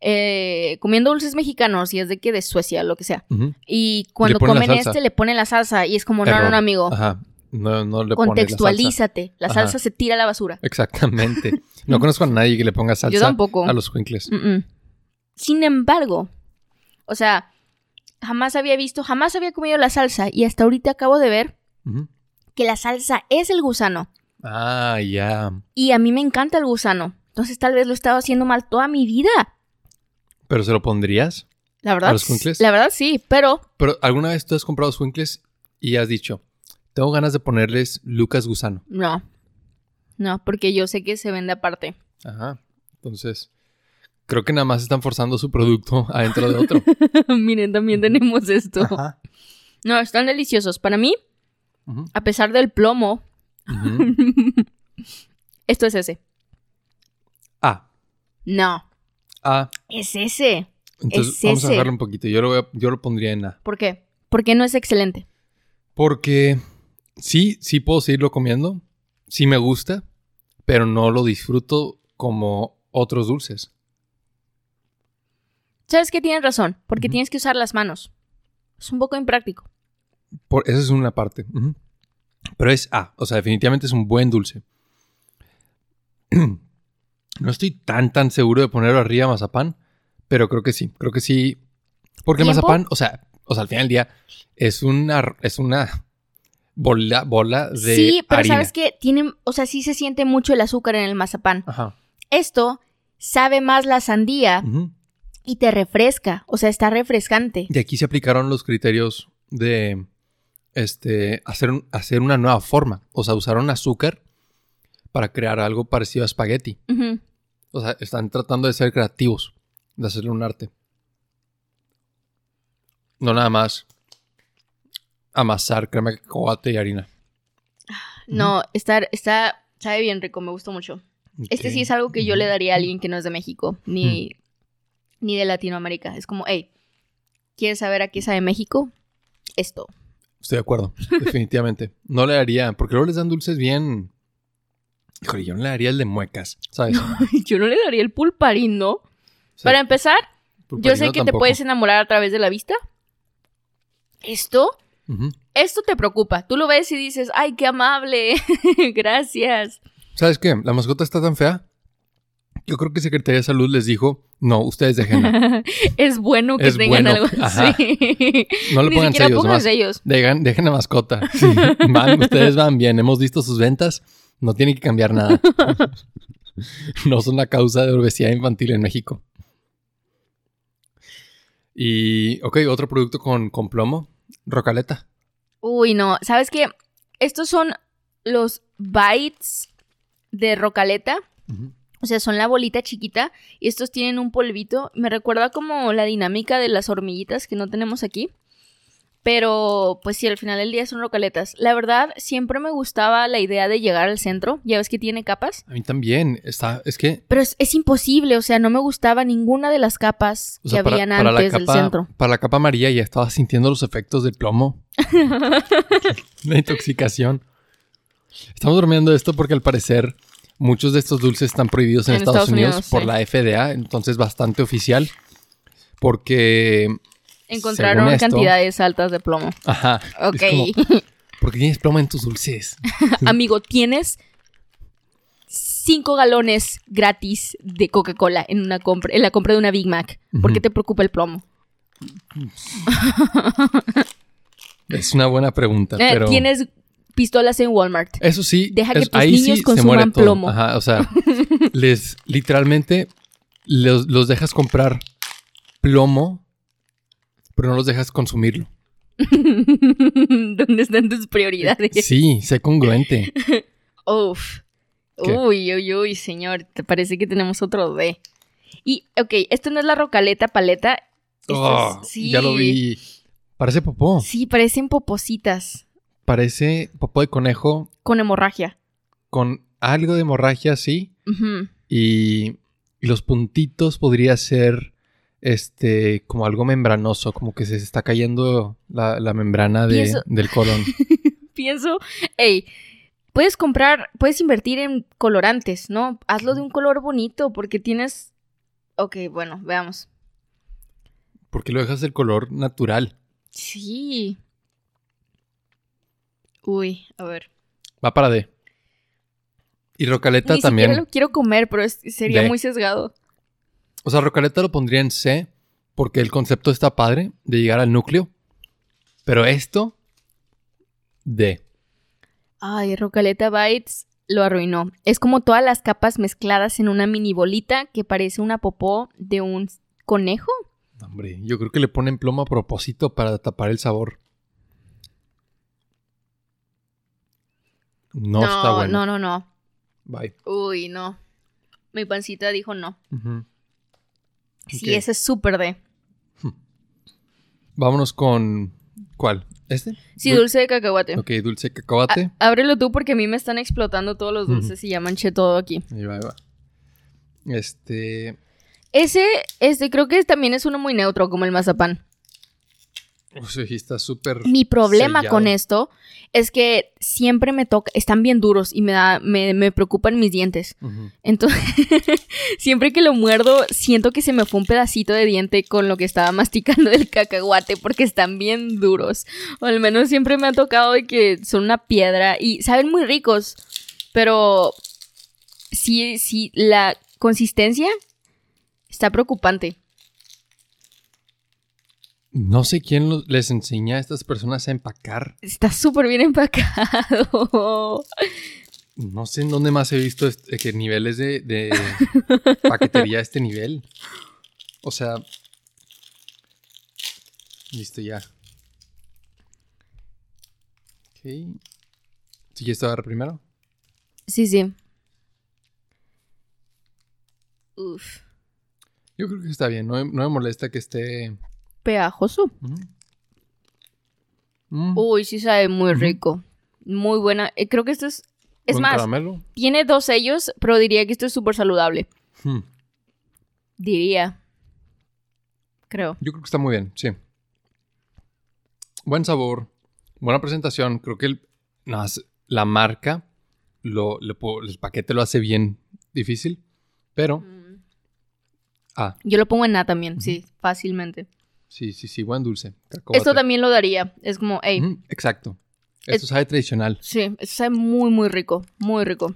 eh, comiendo dulces mexicanos y es de que de Suecia, lo que sea. Y cuando comen este le ponen la salsa y es como, no, no, amigo. Ajá. No, no le pones la salsa. Contextualízate. La, salsa se tira a la basura. Exactamente. No conozco a nadie que le ponga salsa Yo tampoco. a los cuincles. Mm, mm. Sin embargo, o sea, jamás había visto, jamás había comido la salsa y hasta ahorita acabo de ver que la salsa es el gusano. Ah, ya. Y a mí me encanta el gusano. Entonces tal vez lo he estado haciendo mal toda mi vida. ¿Pero se lo pondrías? La verdad, ¿A los cuincles? la verdad sí, pero Pero ¿alguna vez tú has comprado cuincles y has dicho, tengo ganas de ponerles Lucas Gusano? no. No, porque yo sé que se vende aparte. Ajá. Entonces, creo que nada más están forzando su producto adentro de otro. Miren, también tenemos esto. Ajá. No, están deliciosos. Para mí, a pesar del plomo, esto es ese. Ah, No, ah. es ese. Entonces Es vamos a ese. bajarlo un poquito. Yo lo, voy a- yo lo pondría en A. ¿Por qué? Porque no es excelente. Porque sí, sí puedo seguirlo comiendo. Sí me gusta, pero no lo disfruto como otros dulces. ¿Sabes qué? Tienes razón, porque tienes que usar las manos. Es un poco impráctico. Por, esa es una parte. Pero es A. O sea, definitivamente es un buen dulce. No estoy tan, tan seguro de ponerlo arriba a mazapán, pero creo que sí. Creo que sí. Porque mazapán, o sea, o sea, al final del día, es una, es una bola, bola de sí, pero harina. ¿sabes qué? Tiene, o sea, sí se siente mucho el azúcar en el mazapán. Ajá. Esto sabe más la sandía y te refresca. O sea, está refrescante. Y aquí se aplicaron los criterios de este, hacer, hacer una nueva forma. O sea, usaron azúcar para crear algo parecido a espagueti. O sea, están tratando de ser creativos, de hacerle un arte. No nada más amasar crema de cacahuate y harina. No, está, está, sabe bien rico, me gustó mucho. Este sí es algo que yo le daría a alguien que no es de México, ni, ni de Latinoamérica. Es como, hey, ¿quieres saber a qué sabe México? Esto. Estoy de acuerdo, definitivamente. No le daría, porque luego les dan dulces bien... Híjole, yo no le daría el de muecas, ¿sabes? yo no le daría el pulparín, ¿no? Para empezar, yo sé que te puedes enamorar a través de la vista. Esto, esto te preocupa. Tú lo ves y dices, ay, qué amable. Gracias. ¿Sabes qué? La mascota está tan fea. Yo creo que Secretaría de Salud les dijo, no, ustedes déjenla. es bueno que Es tengan bueno, algo así. No le Ni pongan sellos, pongan sellos. Dejan, dejen la mascota. Sí, van, ustedes van bien. Hemos visto sus ventas. No tienen que cambiar nada. no son la causa de obesidad infantil en México. Y, ok, otro producto con, con plomo. Rocaleta. Uy, no. ¿Sabes qué? Estos son los bites de rocaleta. O sea, son la bolita chiquita. Y estos tienen un polvito. Me recuerda como la dinámica de las hormiguitas que no tenemos aquí. Pero, pues sí, al final del día son rocaletas. La verdad, siempre me gustaba la idea de llegar al centro. Ya ves que tiene capas. A mí también. Está, es que Pero es, es imposible. O sea, no me gustaba ninguna de las capas o sea, que para, habían para la antes del centro. para la capa amarilla ya estaba sintiendo los efectos del plomo. la intoxicación. Estamos durmiendo esto porque al parecer muchos de estos dulces están prohibidos en, En Estados, Estados Unidos, Unidos, por sí. la FDA, entonces bastante oficial. Porque. Encontraron esto- cantidades altas de plomo. Ajá. Ok. Es como, ¿Por qué tienes plomo en tus dulces? Amigo, tienes cinco galones gratis de Coca-Cola en una compra, en la compra de una Big Mac. ¿Por qué te preocupa el plomo? Es una buena pregunta, Eh, pero. Tienes pistolas en Walmart. Eso sí, Deja que tus ahí niños sí consuman plomo. Ajá, o sea, les literalmente los, los dejas comprar plomo, pero no los dejas consumirlo. ¿Dónde están tus prioridades? Sí, sé congruente. Uf. ¿Qué? Uy, uy, uy, señor. Te parece que tenemos otro D. Y, ok, esto no es la rocaleta paleta. Esto Oh, es- sí. Ya lo vi. Parece popó. Sí, parecen popositas Parece popó de conejo con hemorragia. con algo de hemorragia, sí. Y, y los puntitos podría ser este como algo membranoso, como que se está cayendo la, la membrana de- Pienso- del colon. pienso, hey, puedes comprar, puedes invertir en colorantes, ¿no? Hazlo de un color bonito porque tienes... Ok, bueno, veamos. Porque lo dejas del color natural. Sí. Uy, a ver. Va para D. Y Rocaleta Ni también. siquiera lo quiero comer, pero sería D. muy sesgado. O sea, Rocaleta lo pondría en C porque el concepto está padre de llegar al núcleo. Pero esto, D. Ay, Rocaleta Bites lo arruinó. Es como todas las capas mezcladas en una mini bolita que parece una popó de un conejo. Hombre, yo creo que le ponen plomo a propósito para tapar el sabor. No, está bueno. No, no, no. Bye. Uy, no. Mi pancita dijo no. Sí, ese es súper de. Vámonos con. ¿Cuál? ¿Este? Sí, Dul- dulce de cacahuate. Ok, dulce de cacahuate. Ah, ábrelo tú porque a mí me están explotando todos los dulces y ya manché todo aquí. Ahí va, ahí va. Este. Ese, este, creo que también es uno muy neutro, como el mazapán. Está súper. Mi problema sellado. con esto es que siempre me toca, están bien duros y me da, me, me preocupan mis dientes. Entonces, siempre que lo muerdo, siento que se me fue un pedacito de diente con lo que estaba masticando del cacahuate porque están bien duros. O al menos siempre me ha tocado de que son una piedra y saben muy ricos, pero sí, sí, la consistencia está preocupante. No sé quién los- les enseña a estas personas a empacar. Está súper bien empacado. No sé en dónde más he visto este- que niveles de, de paquetería a este nivel. O sea. Listo ya. Ok. ¿Sí quieres dar primero? Sí, sí. Uf. Yo creo que está bien. No me molesta que esté. Pegajoso. Ujú. Mm, Uy, sí sabe muy rico. Muy buena. Eh, creo que esto es... Es más, caramelo. tiene dos sellos, pero diría que esto es súper saludable. Mm, Diría. Creo. Yo creo que está muy bien, sí. Buen sabor. Buena presentación. Creo que el, la marca, lo, le el paquete lo hace bien difícil. Pero. Ah, Yo lo pongo en nada también, Ujú. sí, fácilmente. Sí, sí, sí. Buen dulce. cacahuate. Esto también lo daría. Es como, hey, exacto. Esto Es- sabe tradicional. sí, esto sabe muy, muy rico. Muy rico.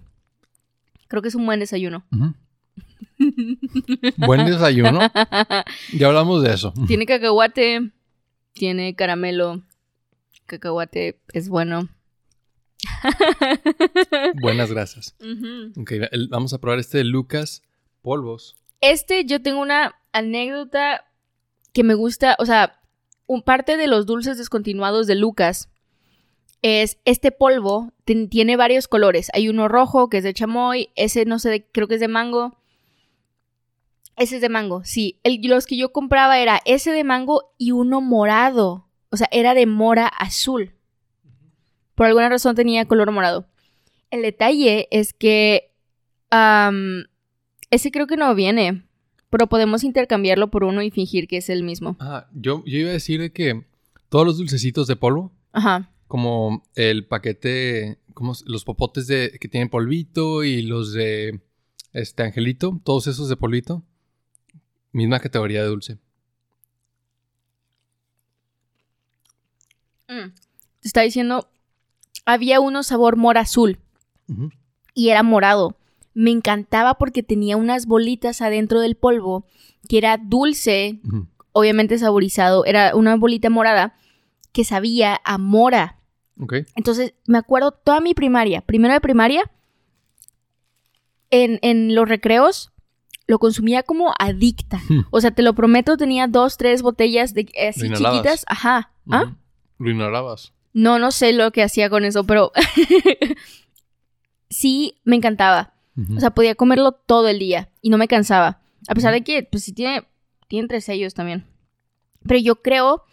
Creo que es un buen desayuno. Buen desayuno. Ya hablamos de eso. Tiene cacahuate, tiene caramelo. Cacahuate es bueno. Buenas gracias. Ujú. Ok, el- vamos a probar este de Lucas Polvos. Este, yo tengo una anécdota que me gusta, o sea, un parte de los dulces descontinuados de Lucas es este polvo, tiene varios colores. Hay uno rojo que es de chamoy, ese no sé, creo que es de mango. Ese es de mango, sí. El- los que yo compraba era ese de mango y uno morado. O sea, era de mora azul. Por alguna razón tenía color morado. El detalle es que ese creo que no viene, pero podemos intercambiarlo por uno y fingir que es el mismo. Ah, yo, yo iba a decir de que todos los dulcecitos de polvo, Ajá. como el paquete, como los popotes de, que tienen polvito y los de este angelito, todos esos de polvito, misma categoría de dulce. Mm. Te está diciendo, había uno sabor mora azul y era morado. Me encantaba porque tenía unas bolitas adentro del polvo que era dulce, obviamente saborizado, era una bolita morada que sabía a mora. Entonces, me acuerdo toda mi primaria, primero de primaria, en, en los recreos, lo consumía como adicta. Hmm. O sea, te lo prometo, tenía dos, tres botellas de eh, así chiquitas. Ajá. ¿Ah? Lo inhalabas. No, no sé lo que hacía con eso, pero sí me encantaba. O sea, podía comerlo todo el día y no me cansaba. A pesar de que, pues sí tiene, tiene tres sellos también. Pero yo creo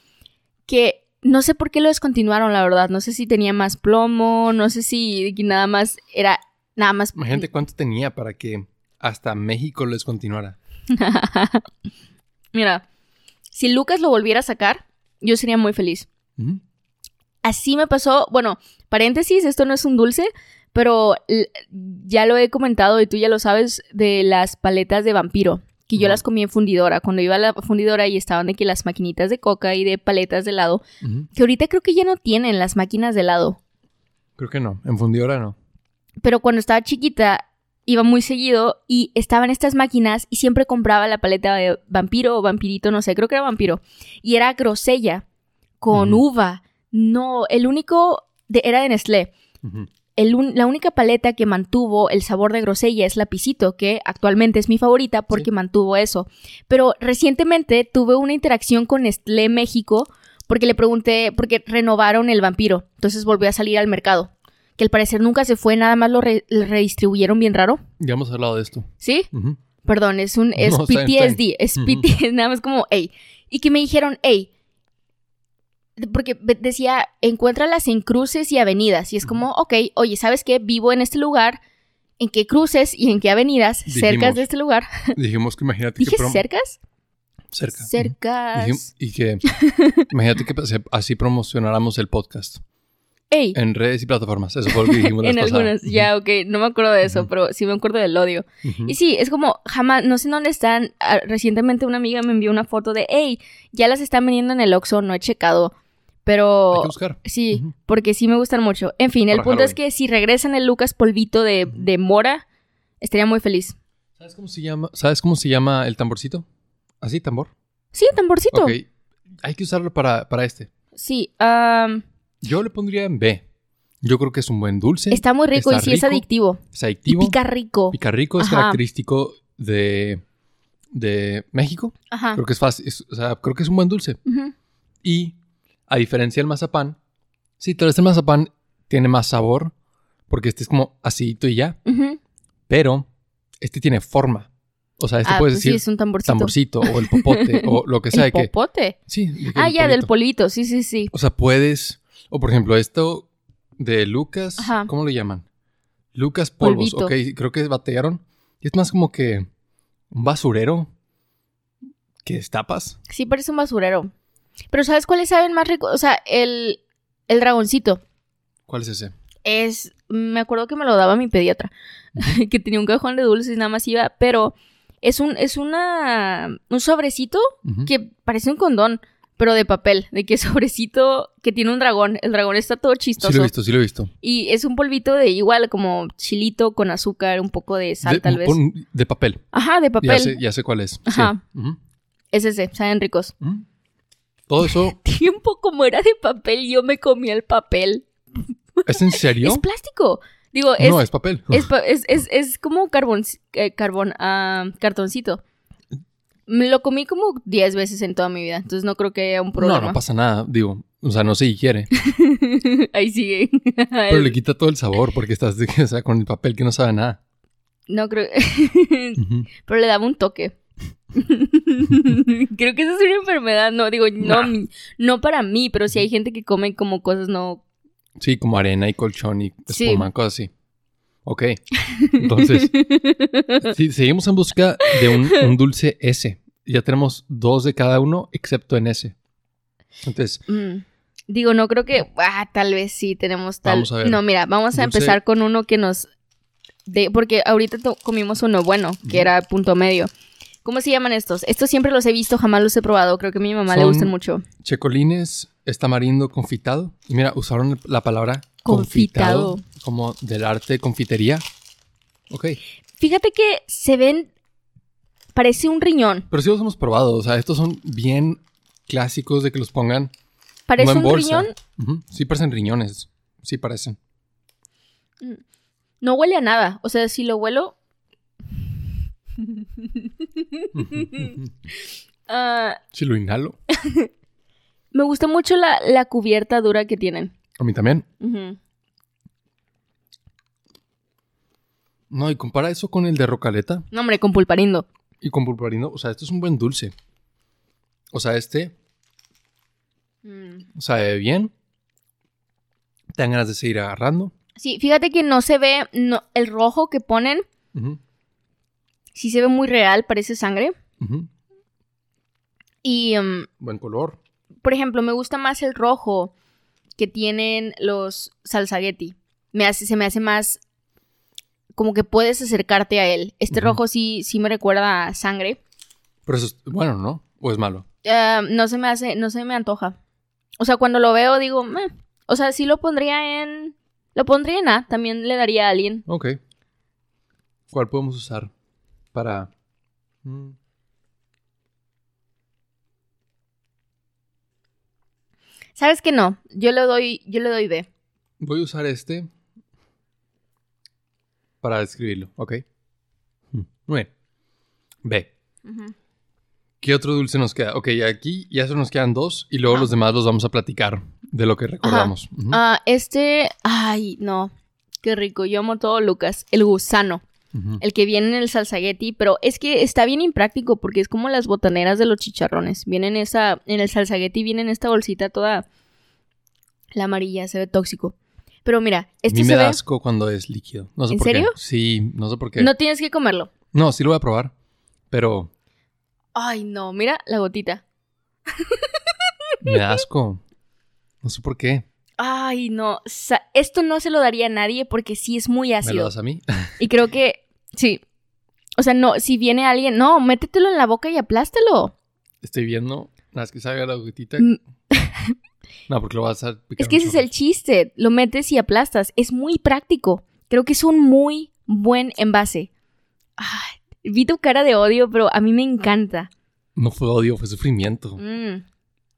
que no sé por qué lo descontinuaron, la verdad. No sé si tenía más plomo, no sé si nada más era nada más. Imagínate cuánto tenía para que hasta México les continuara. Mira, si Lucas lo volviera a sacar, yo sería muy feliz. Así me pasó, bueno, paréntesis, esto no es un dulce, pero ya lo he comentado y tú ya lo sabes de las paletas de vampiro, que yo las comí en fundidora, cuando iba a la fundidora y estaban de que las maquinitas de coca y de paletas de helado, que ahorita creo que ya no tienen las máquinas de helado, Creo que no. En fundidora no. pero cuando estaba chiquita iba muy seguido y estaban estas máquinas y siempre compraba la paleta de vampiro o vampirito, no sé, creo que era vampiro, y era grosella con uva. No, el único de, era de Nestlé. Ujú. El un- la única paleta que mantuvo el sabor de grosella es la Pisito, que actualmente es mi favorita porque Sí. mantuvo eso. Pero recientemente tuve una interacción con Nestlé México porque le pregunté, porque renovaron el vampiro, entonces volvió a salir al mercado. que al parecer nunca se fue, nada más lo re- lo redistribuyeron bien raro. Ya hemos hablado de esto. ¿Sí? Perdón, es un es No, PTSD, es. PTSD, nada más como, hey. Y que me dijeron, hey, porque decía, encuéntralas en cruces y avenidas. Y es como, ok, oye, ¿sabes qué? Vivo en este lugar, ¿en qué cruces y en qué avenidas cercas Dijimos. de este lugar? Dijimos que imagínate ¿Dije que... cercas? Cerca. Cercas. Y que imagínate que así promocionáramos el podcast Ey, en redes y plataformas. Eso fue lo que dijimos en algunas, ya, ok, no me acuerdo de eso, pero sí me acuerdo del odio. Y sí, es como, jamás, no sé dónde están. Ah, Recientemente una amiga me envió una foto de, hey, ya las están vendiendo en el Oxxo, no he checado. Pero Hay que buscar. sí, porque sí me gustan mucho. En fin, el Para punto es que si regresan el Lucas Polvito de, de Mora, estaría muy feliz. ¿Sabes cómo se llama? ¿Sabes cómo se llama el tamborcito? ¿Así, tambor? Sí, tamborcito. Ok. Hay que usarlo para, para este. Sí, Yo le pondría en B. Yo creo que es un buen dulce. está muy rico está y sí es adictivo. Es Y adictivo. pica rico. Pica rico es Ajá. característico de, de México. Ajá. Creo que es fácil. es- o sea, creo que es un buen dulce. Ujú. Y a diferencia del mazapán, sí, tal vez el mazapán tiene más sabor, porque este es como acidito y ya, pero este tiene forma. O sea, este Ah, puedes pues sí, decir es un tamborcito. tamborcito o el popote o lo que sea. El que, popote. sí, de Ah, el ya, del polvito. polito. Sí, sí, sí. O sea, puedes, o por ejemplo, esto de Lucas, Ajá. ¿cómo lo llaman? Lucas Polvos, Polvito. ok, creo que batearon. Es más como que un basurero que destapas. Sí, parece un basurero. Pero ¿sabes cuáles saben más rico? O sea, el, el dragoncito. ¿Cuál es ese? Es. Me acuerdo que me lo daba mi pediatra. que tenía un cajón de dulces y nada más iba. Pero es un, es una. un sobrecito que parece un condón. Pero de papel. De que sobrecito que tiene un dragón. El dragón está todo Sí chistoso. lo he visto, sí lo he visto. Y es un polvito de igual, como chilito con azúcar, un poco de sal, de, tal vez. pon- de papel. Ajá, de Ya papel. sé, ya sé cuál es. Sí. Ajá. Es ese, saben ricos. Ujú. Todo eso, Tiempo como era de papel, yo me comía el papel. ¿es en serio? Es plástico. Digo, es, no, es papel. es, es, es- es como carbón, eh, carbón, ah, cartoncito. Me lo comí como 10 veces en toda mi vida, entonces no creo que haya un no, problema. no pasa nada. Digo, o sea, no se digiere. Ahí sigue. Pero le quita todo el sabor porque estás o sea, con el papel que no sabe nada. No creo. Pero le daba un toque. creo que esa es una enfermedad. No, digo, no, Nah. no para mí, pero si hay gente que come como cosas no. Sí, como arena y colchón y Sí. espuma, cosas así. Ok. Entonces, sí, seguimos en busca de un, un dulce S. Ya tenemos dos de cada uno, excepto en S. Entonces, Mm. Digo, no creo que. Ah, tal vez sí tenemos tal. Vamos a ver. No, mira, vamos a Dulce- empezar con uno que nos. De, porque ahorita comimos uno bueno, que era punto medio. ¿Cómo se llaman estos? Estos siempre los he visto, jamás los he probado. Creo que a mi mamá le gustan mucho. checolines, estamarindo confitado. Y mira, usaron la palabra Confitado. confitado, como del arte confitería. Ok. Fíjate que se ven. Parece un riñón. Pero sí los hemos probado. O sea, estos son bien clásicos de que los pongan Parece en un bolsa. riñón. Sí parecen riñones. Sí parecen. No huele a nada. O sea, si lo huelo. Ah, Si lo inhalo. me gusta mucho la, la cubierta dura que tienen. A mí también. No, y compara eso con el de rocaleta No, hombre, con pulparindo. y con pulparindo. O sea, esto es un buen dulce. O sea, este Mm. sabe bien. Te dan ganas de seguir agarrando. Sí, fíjate que no se ve. No, el rojo que ponen. Ujú, Sí se ve muy real, parece sangre. Y, um, Buen color. por ejemplo, me gusta más el rojo que tienen los salsaguetti. Me hace, se me hace más como que puedes acercarte a él. Este rojo sí, sí me recuerda a sangre. Pero eso es bueno, ¿no? ¿O es malo? Ah, no se me hace, no se me antoja. O sea, cuando lo veo digo, "Meh". o sea, sí lo pondría en, lo pondría en A, también le daría a alguien. Ok. ¿Cuál podemos usar para... Mm, ¿Sabes que no? Yo le doy, yo le doy B. Voy a usar este para describirlo, ¿ok? Mm, Muy bien. B. ¿Qué otro dulce nos queda? Ok, aquí ya solo nos quedan dos y luego los demás los vamos a platicar de lo que recordamos. Ah, este, ay, no. Qué rico. Yo amo todo, Lucas. El gusano. El que viene en el salsagueti, pero es que está bien impráctico porque es como las botaneras de los chicharrones. Vienen esa, en el salsagueti viene en esta bolsita toda la amarilla, se ve tóxico. Pero mira, A este mí se me da ve. asco cuando es líquido. No sé ¿En por serio? qué. Sí, no sé por qué. No tienes que comerlo. No, sí lo voy a probar. Pero Ay, no, mira la gotita. me da asco. No sé por qué. Ay, no. Esto no se lo daría a nadie porque sí es muy ¿Me lo ácido. das a mí? Y creo que sí. O sea, no, si viene alguien, no, métetelo en la boca y aplástalo. Estoy viendo. Nada, es que salga la gotita. Mm. No, porque lo vas a picar Es que ese es el chiste. Lo metes y aplastas. Es muy práctico. Creo que es un muy buen envase. Ay, vi tu cara de odio, pero a mí me encanta. No fue odio, fue sufrimiento. Mm,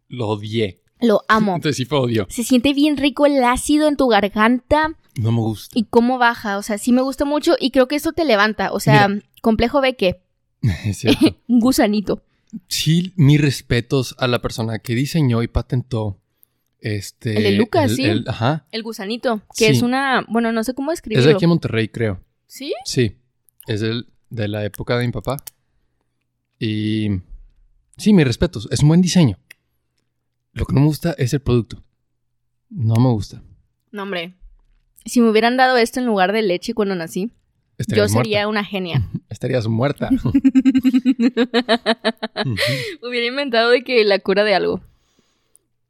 Lo odié. lo amo. Entonces sí fue odio. Se siente bien rico el ácido en tu garganta No me gusta. y cómo baja. O sea, sí me gusta mucho y creo que esto te levanta. O sea, complejo ve que Es un gusanito. Sí, mis respetos a la persona que diseñó y patentó este. El de Lucas, sí. el- ajá. El gusanito, que Sí. es una, bueno, no sé cómo Es escribirlo. de aquí en Monterrey, creo. ¿Sí? Sí. Es el, de la época de mi papá. Y. Sí, mis respetos. Es un buen diseño. Lo que no me gusta es el producto. No me gusta. No, hombre. Si me hubieran dado esto en lugar de leche cuando nací, yo sería muerta. una genia. Estarías muerta. Hubiera inventado de que la cura de algo.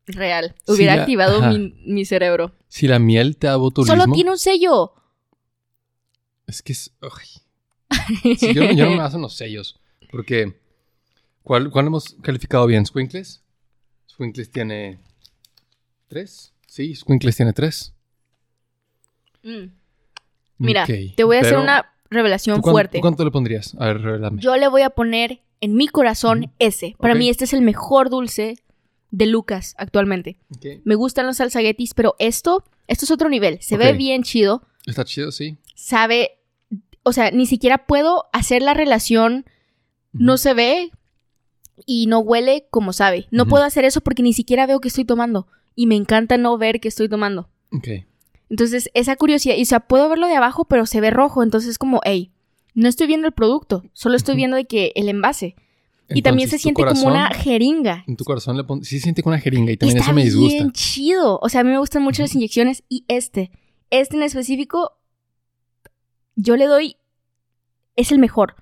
Real. Hubiera la- activado mi, mi cerebro. Si la miel te da botulismo. Solo tiene un sello. Es que es. Sí, yo, no- yo no me baso en los sellos. Porque. ¿Cuál, cuál hemos calificado bien? ¿Squinkles? Squinkles tiene. ¿Tres? Sí, Squinkles tiene tres. Mm. Mira, te voy a hacer una revelación ¿tú cuán- fuerte. tú ¿Cuánto le pondrías? A ver, revélame. Yo le voy a poner en mi corazón ese. Para mí este es el mejor dulce de Lucas actualmente. Me gustan los salsaguetis, pero esto, esto es otro nivel. Se ve bien chido. Está chido, sí. Sabe, o sea, ni siquiera puedo hacer la relación. No se ve y no huele como sabe. No puedo hacer eso porque ni siquiera veo que estoy tomando. Y me encanta no ver que estoy tomando. Ok. Entonces, esa curiosidad, y o sea, puedo verlo de abajo, pero se ve rojo. Entonces, es como, hey, no estoy viendo el producto, solo estoy viendo de que el envase. y también se siente como una jeringa. En tu corazón le pon- Sí, se siente como una jeringa y también está eso me disgusta. bien chido. O sea, a mí me gustan mucho las inyecciones y este. Este en específico, yo le doy. Es el mejor.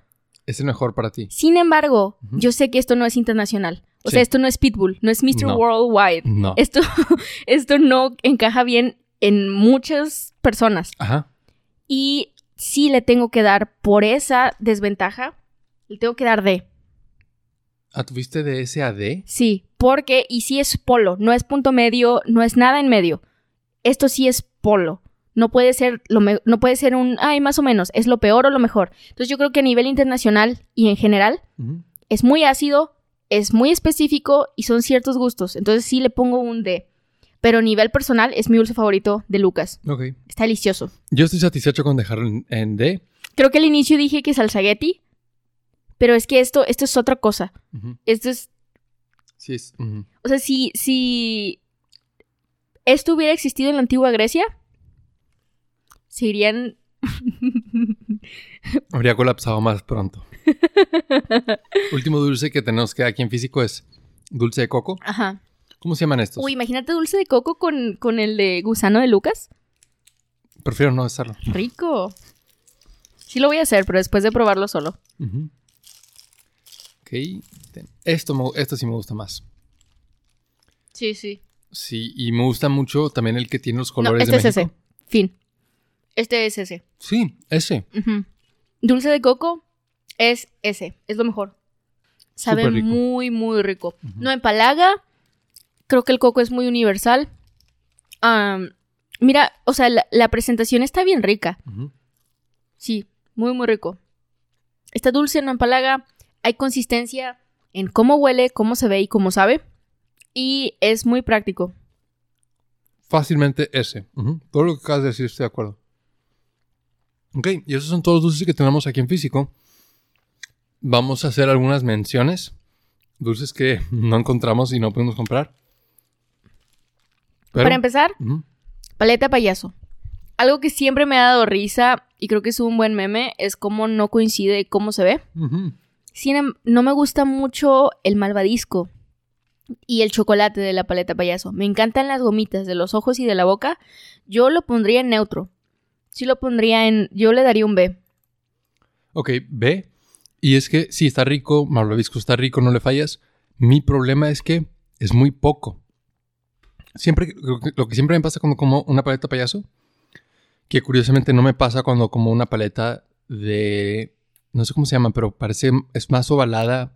Es el mejor para ti. Sin embargo, yo sé que esto no es internacional. O Sí. sea, esto no es Pitbull, no es Mr. No. Worldwide. No. Esto, esto no encaja bien en muchas personas. Ajá. Y sí le tengo que dar por esa desventaja. Le tengo que dar D. Ah, ¿tuviste de S a D? Sí, porque, y sí es polo, no es punto medio, no es nada en medio. Esto sí es polo. No puede ser lo me- no puede ser un, ay, más o menos, es lo peor o lo mejor. Entonces yo creo que a nivel internacional y en general es muy ácido, es muy específico y son ciertos gustos. Entonces sí le pongo un D. Pero a nivel personal es mi dulce favorito de Lucas. Ok. Está delicioso. Yo estoy satisfecho con dejarlo en, en D. Creo que al inicio dije que salsagueti, pero es que esto, esto es otra cosa. Esto es Sí, es. O sea, si, si esto hubiera existido en la antigua Grecia, se irían... Habría colapsado más pronto. Último dulce que tenemos que aquí en físico es dulce de coco. Ajá. ¿Cómo se llaman estos? Uy, imagínate dulce de coco con, con el de gusano de Lucas. Prefiero no estarlo. Rico. Sí lo voy a hacer, pero después de probarlo solo. Ujú. Ok. Esto, esto sí me gusta más. Sí, sí. Sí, y me gusta mucho también el que tiene los No, colores este de es México. ese. Fin. Este es ese. Sí, ese. Dulce de coco es ese. Es lo mejor. Sabe muy, muy rico. No empalaga. Creo que el coco es muy universal. Mira, o sea, la, la presentación está bien rica. Sí, muy, muy rico. Está dulce, no empalaga. Hay consistencia en cómo huele, cómo se ve y cómo sabe. Y es muy práctico. Fácilmente ese. Todo lo que acabas de decir estoy de acuerdo. Ok, y esos son todos los dulces que tenemos aquí en físico. Vamos a hacer algunas menciones. Dulces que no encontramos y no podemos comprar. Pero, Para empezar, paleta payaso. algo que siempre me ha dado risa y creo que es un buen meme es cómo no coincide cómo se ve. Sin em- no me gusta mucho el malvadisco y el chocolate de la paleta payaso. Me encantan las gomitas de los ojos y de la boca. Yo lo pondría en neutro. Sí lo pondría en... Yo le daría un B. Ok, B. Y es que sí, está rico, malvavisco está rico, no le fallas. Mi problema es que es muy poco. Siempre, lo que, lo que siempre me pasa cuando como una paleta payaso, que curiosamente no me pasa cuando como una paleta de... No sé cómo se llama, pero parece, es más ovalada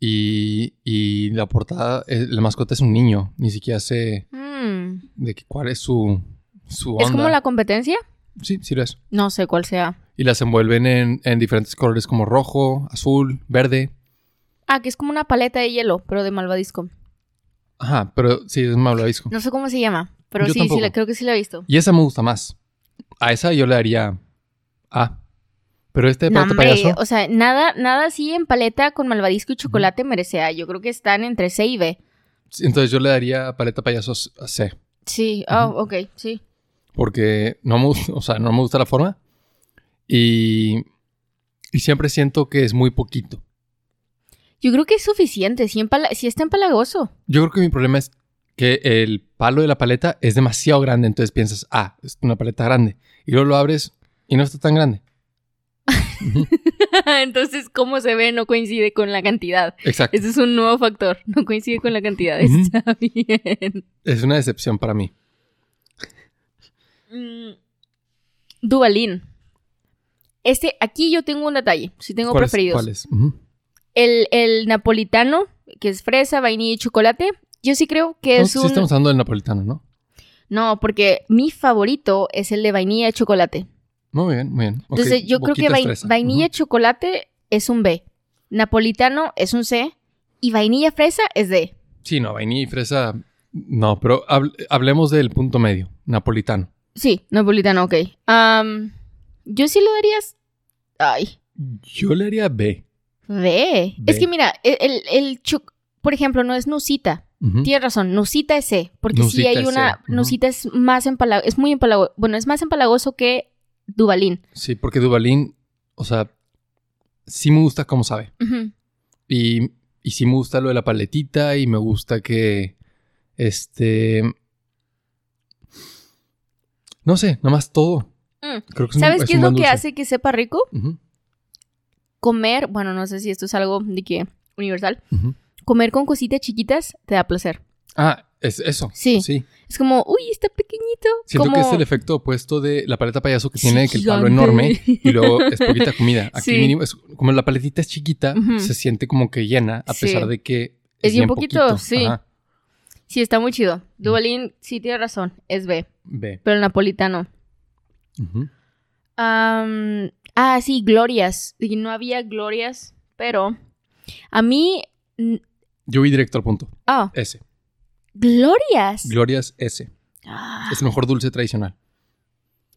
y, y la portada, eh, la mascota es un niño, ni siquiera sé Mm. de qué- cuál es su, su onda. ¿Es como la competencia? Sí, sí lo es. No sé cuál sea. Y las envuelven en, en diferentes colores como rojo, azul, verde. Ah, que es como una paleta de hielo, pero de malvadisco. Ajá, pero sí, es malvavisco. No sé cómo se llama, pero Yo sí, sí, la- creo que sí la he visto. Y esa me gusta más. A esa yo le daría A. Pero este No, paleta payaso. o sea, nada, nada así en paleta con malvadisco y chocolate merece A. Yo creo que están entre C y B. Entonces yo le daría paleta payaso a C. Sí, oh, Ujú. ok, sí. Porque no me gusta, o sea, no me gusta la forma. Y, y siempre siento que es muy poquito. Yo creo que es suficiente, si, si está empalagoso. Yo creo que mi problema es que el palo de la paleta es demasiado grande. Entonces piensas, ah, es una paleta grande. Y luego lo abres y no está tan grande. Entonces, cómo se ve no coincide con la cantidad. Exacto. Ese es un nuevo factor. No coincide con la cantidad. Está bien. Es una decepción para mí. Mm, Duvalín. Este, aquí yo tengo un detalle. Si tengo ¿Cuáles- preferidos. ¿Cuáles? Ujú. El, el napolitano, que es fresa, vainilla y chocolate. Yo sí creo que No, es sí un. estamos hablando del napolitano, ¿no? No, porque mi favorito es el de vainilla y chocolate. Muy bien, muy bien. Entonces, yo creo que vainilla y Ujú. chocolate es un B. Napolitano es un C. Y vainilla fresa es D. Sí, no, vainilla y fresa. No, pero hable- hablemos del punto medio, napolitano. Sí, napolitano, ok. Yo sí le darías. Ay, Yo le haría B. B. Es que mira, el, el, el cho- por ejemplo, no es nusita. Ujú. Tienes razón, nusita es C. Porque sí Nusita hay es una. Ujú. Nusita es más empalagoso. Es muy empalagoso. Bueno, es más empalagoso que Duvalín. Sí, porque Duvalín, o sea, sí me gusta cómo sabe. Y, y sí me gusta lo de la paletita y me gusta que, este... No sé, nada más todo. Mm. Creo que es un- ¿Sabes es qué es lo que hace que sepa rico? Ujú, Comer, bueno, no sé si esto es algo de que universal. Comer con cositas chiquitas te da placer. Ah, es eso. Sí. Sí. Es como, uy, está pequeñito. Siento como... que es el efecto opuesto de la paleta payaso que tiene que el palo enorme y luego es poquita comida. Aquí Sí. mínimo es como la paletita es chiquita, se siente como que llena a Sí. pesar de que Es bien bien poquito, sí. Ajá. Sí, está muy chido. Duvalín, sí, tiene razón. Es B. B. Pero el napolitano. Am, ah, sí, glorias. Y no había glorias, pero a mí... Yo voy directo al punto. Ah, S. glorias. Glorias S. Ah, Es el mejor dulce tradicional.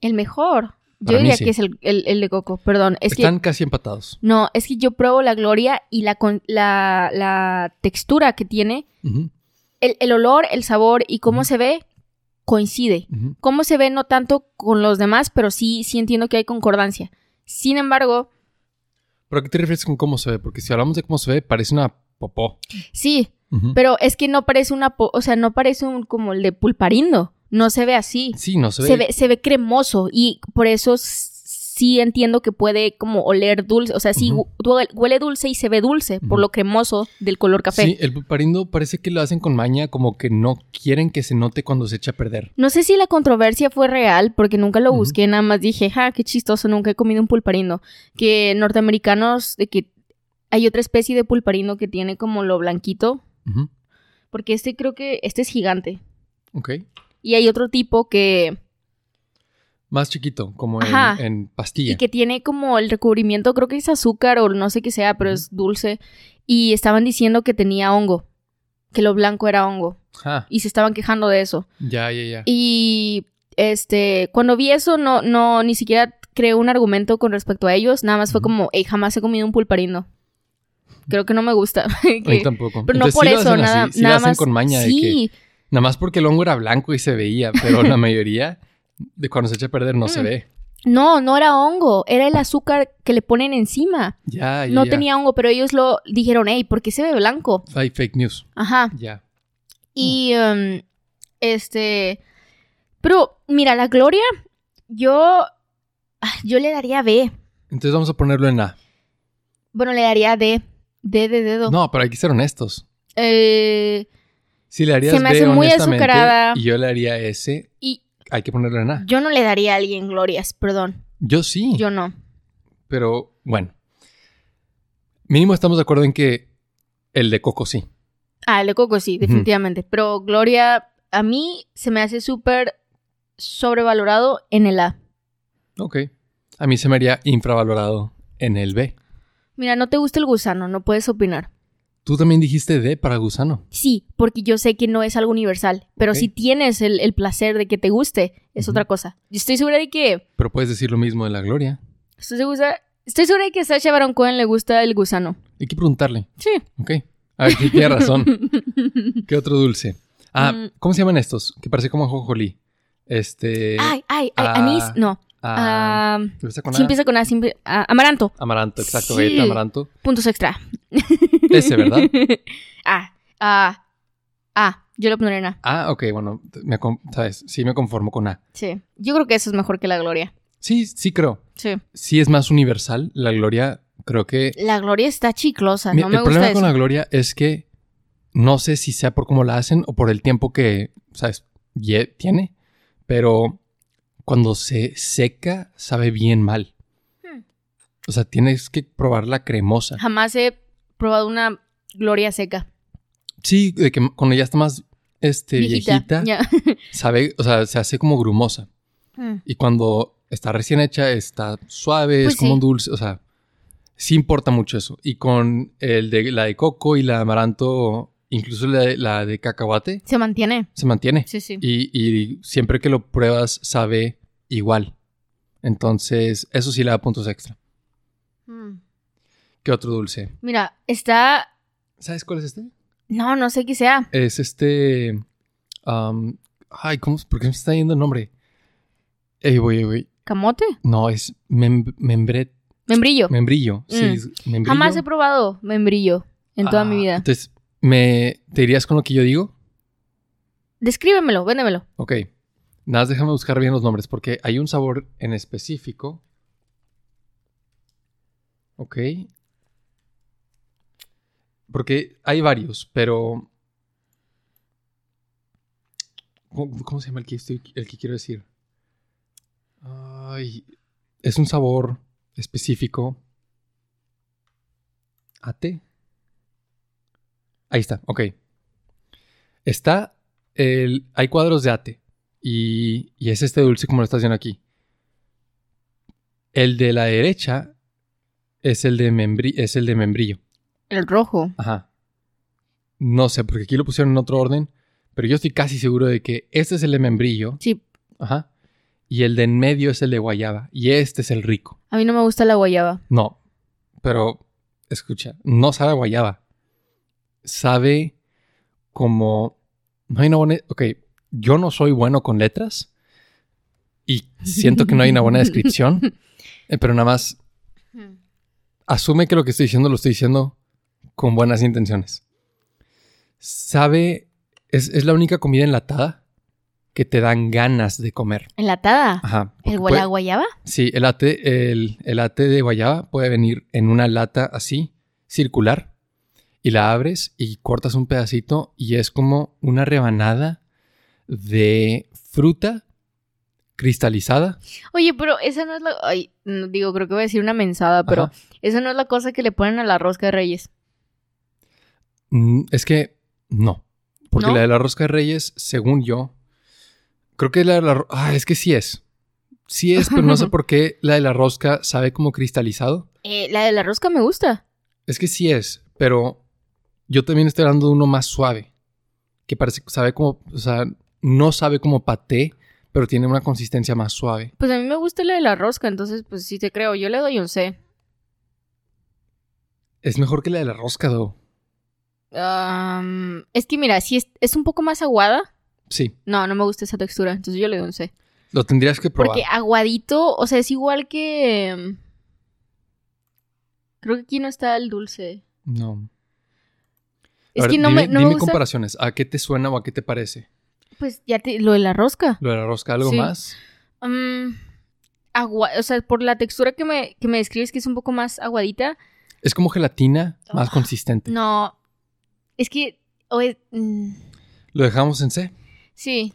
el mejor. Yo Para diría sí. que es el, el- el de coco, perdón. Es Están que... casi empatados. No, es que yo pruebo la gloria y la, con- la, la textura que tiene, el, el olor, el sabor y cómo se ve coincide. Cómo se ve no tanto con los demás, pero sí, sí entiendo que hay concordancia. Sin embargo, ¿Pero a qué te refieres con cómo se ve? Porque si hablamos de cómo se ve, parece una popó. sí, pero es que no parece una, po- o sea, no parece un como el de pulparindo. No se ve así. Sí, no se ve. Se ve, se ve cremoso y por eso sí entiendo que puede como oler dulce. O sea, sí huele dulce y se ve dulce por lo cremoso del color café. Sí, el pulparindo parece que lo hacen con maña, como que no quieren que se note cuando se echa a perder. No sé si la controversia fue real, porque nunca lo busqué, nada más dije, ja, qué chistoso, nunca he comido un pulparindo. Que norteamericanos, de que hay otra especie de pulparindo que tiene como lo blanquito, porque este creo que, este es gigante. Ok. Y hay otro tipo que, Más chiquito, como en, Ajá. en pastilla. y que tiene como el recubrimiento, creo que es azúcar o no sé qué sea, pero es dulce. Y estaban diciendo que tenía hongo, que lo blanco era hongo. Ah, Y se estaban quejando de eso. ya, ya, ya. Y este, cuando vi eso, no, no, ni siquiera creé un argumento con respecto a ellos. Nada más fue como, hey, jamás he comido un pulparindo. Creo que no me gusta. A mí tampoco. pero no por sí eso, nada, así, sí nada lo hacen más. con maña de que sí, nada más porque el hongo era blanco y se veía, pero la mayoría De cuando se echa a perder no se Mm. ve. No, no era hongo, era el azúcar que le ponen encima. Ya, ya. No ya. tenía hongo, pero ellos lo dijeron, hey, ¿por qué se ve blanco? Hay fake news. Ajá. Ya. Y, um, este, pero mira, la Gloria, yo, ah, yo le daría B. Entonces vamos a ponerlo en A. Bueno, le daría D. D de dedo. No, pero hay que ser honestos. Eh, Si le harías Se me B, hace muy azucarada. Y yo le haría S, y hay que ponerlo en A. yo no le daría a alguien glorias, perdón. Yo sí. Yo no. Pero bueno. Mínimo estamos de acuerdo en que el de Coco sí. Ah, el de Coco sí, definitivamente. Pero Gloria, a mí se me hace súper sobrevalorado en el A. Ok. A mí se me haría infravalorado en el B. Mira, no te gusta el gusano, no puedes opinar. Tú también dijiste D para gusano. Sí, porque yo sé que no es algo universal, pero si tienes el, el placer de que te guste, es otra cosa. Yo estoy segura de que... Pero puedes decir lo mismo de la Gloria. Estoy segura, estoy segura de que a Sacha Baron Cohen le gusta el gusano. Hay que preguntarle. Sí. Ok. A ver, tiene razón. ¿Qué otro dulce? Ah, Mm. ¿cómo se llaman estos? Que parece como ajonjolí. Este. ay, ay, ay, ah, anís, no. Ah, Ah, ¿empieza con sí A? empieza con A, sí amaranto. Amaranto, exacto. Sí. Galleta amaranto. Puntos extra. Ese, ¿verdad? ah, ah, ah, yo lo pondré en A. Ah, ok, bueno, me, sabes, sí me conformo con A. Sí. Yo creo que eso es mejor que la gloria. Sí, sí creo. Sí. Sí es más universal. La Gloria, creo que... La gloria está chiclosa, Mi- no me el gusta problema eso. con la Gloria es que no sé si sea por cómo la hacen o por el tiempo que, ¿sabes? tiene, pero cuando se seca sabe bien mal. Hmm. O sea, tienes que probar la cremosa. Jamás he probado una gloria seca. Sí, de que cuando ya está más este, viejita, sabe, o sea, se hace como grumosa. Mm. Y cuando está recién hecha, está suave, Pues es como sí. un dulce, o sea, sí importa mucho eso. Y con el de la de coco y la de amaranto, incluso la de, la de cacahuate, Se mantiene. se mantiene. Sí, sí. Y, y siempre que lo pruebas, sabe igual. Entonces, eso sí le da puntos extra. Mm. ¿Qué otro dulce? Mira, está. ¿Sabes cuál es este? No, no sé qué sea. Es este. am, ay, ¿cómo? ¿Por qué me está yendo el nombre? Ey, voy, voy. ¿Camote? No, es mem- membret- Membrillo. membrillo. Sí, Mm. es membrillo. Jamás he probado membrillo en toda Ah, mi vida. Entonces, ¿me, ¿te irías con lo que yo digo? Descríbemelo, véndemelo. Ok. Nada, más déjame buscar bien los nombres porque hay un sabor en específico. Ok. Porque hay varios, pero... ¿Cómo, se llama el que, el que quiero decir? Es un sabor específico. ¿Ate? Ahí está, ok. Está el... Hay cuadros de ate. Y, y es este dulce como lo estás viendo aquí. El de la derecha es el de, membri- es el de membrillo. El rojo. Ajá. No sé, porque aquí lo pusieron en otro orden. Pero yo estoy casi seguro de que este es el de membrillo. Sí, Ajá. Y el de en medio es el de guayaba. Y este es el rico. a mí no me gusta la guayaba. No. Pero, escucha, no sabe a guayaba. Sabe como... No hay una buena... Ok, yo no soy bueno con letras. Y siento que no hay una buena descripción. eh, pero nada más asume que lo que estoy diciendo lo estoy diciendo con buenas intenciones. Sabe... Es, es la única comida enlatada que te dan ganas de comer. ¿Enlatada? Ajá. ¿El, puede- ¿La guayaba? Sí, el ate, el, el ate de guayaba puede venir en una lata así, circular, y la abres y cortas un pedacito y es como una rebanada de fruta cristalizada. Oye, pero esa no es la... Ay, no, digo, creo que voy a decir una mensada, pero Ajá. esa no es la cosa que le ponen a la rosca de reyes. Mm, Es que no, porque ¿No? la de la rosca de reyes, según yo, creo que la de la... Ah, es que sí es. Sí es, pero no sé por qué la de la rosca sabe como cristalizado. Eh, la de la rosca me gusta. Es que sí es, pero yo también estoy hablando de uno más suave. Que parece, sabe como, o sea, no sabe como paté, pero tiene una consistencia más suave. Pues a mí me gusta la de la rosca, entonces pues sí te creo. Yo le doy un C. Es mejor que la de la rosca, do. Es que mira, si es, es un poco más aguada. Sí. No, no me gusta esa textura, entonces yo le doy un C. Lo tendrías que probar. Porque aguadito, o sea, es igual que... mm, Creo que aquí no está el dulce. No. Es ver, que no dime, me, no me dime gusta... comparaciones. ¿A qué te suena o a qué te parece? Pues ya te... Lo de la rosca. ¿Lo de la rosca algo Sí. más? Mm, agua... O sea, por la textura que me, que me describes que es un poco más aguadita. Es como gelatina más Ah, consistente. No. Es que... es- mm, Lo dejamos en C. sí.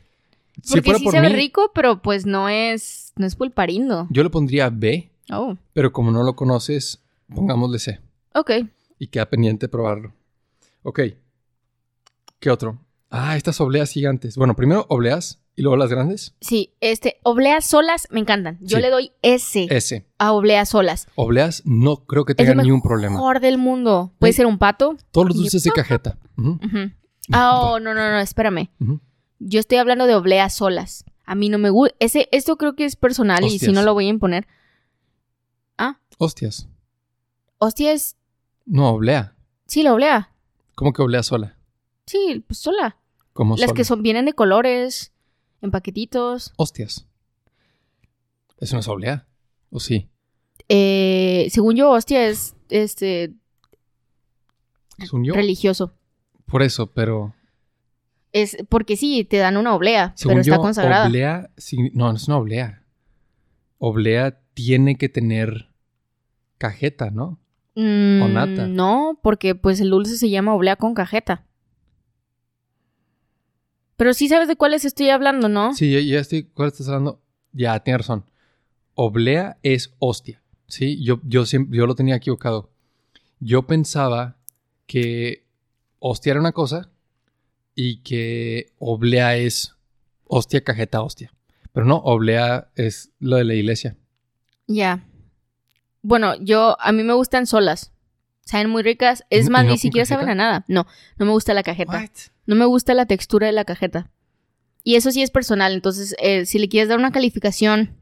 Si Porque sí por sabe mí, rico, pero pues no es... No es pulparindo. yo le pondría B, Oh, pero como no lo conoces, pongámosle C. ok. Y queda pendiente probarlo. Ok. ¿Qué otro? Ah, estas obleas gigantes. Bueno, primero obleas y luego las grandes. Sí, este, obleas solas me encantan. Yo Sí. le doy S S. a obleas solas. Obleas no creo que el tengan mejor ni un problema. del mundo. Puede Sí. ser un pato. Todos los Y- dulces de cajeta. Ujú. Ujú. Ah, oh, no, no, no, espérame. Yo estoy hablando de obleas solas. A mí no me gusta. Ese, esto creo que es personal y si Hostias. no lo voy a imponer. Hostias. Hostia, es. No, oblea. Sí, la oblea. ¿Cómo que oblea sola? Sí, pues sola. Como Las que son, vienen de colores, en paquetitos. Hostias. ¿Eso no es oblea? ¿O sí? Eh, según yo, hostia es este Según yo. religioso. Por eso, pero. Es porque sí, te dan una oblea, Según pero está yo, consagrada. oblea. No, no es una oblea. Oblea tiene que tener cajeta, ¿no? Mm, o nata. No, porque pues el dulce se llama oblea con cajeta. Pero sí sabes de cuáles estoy hablando, ¿no? Sí, ya, ya estoy. ¿Cuál estás hablando? Ya, tienes razón. Oblea es hostia. Sí, yo, yo, siempre, yo lo tenía equivocado. Yo pensaba que hostia era una cosa y que oblea es hostia, cajeta, hostia. Pero no, oblea es lo de la iglesia. Ya. Bueno, yo, a mí me gustan solas. Saben muy ricas. Es ¿Y más, no ni siquiera cajeta? saben a nada. No, no me gusta la cajeta. No me gusta la textura de la cajeta. Y eso sí es personal. Entonces, eh, si le quieres dar una calificación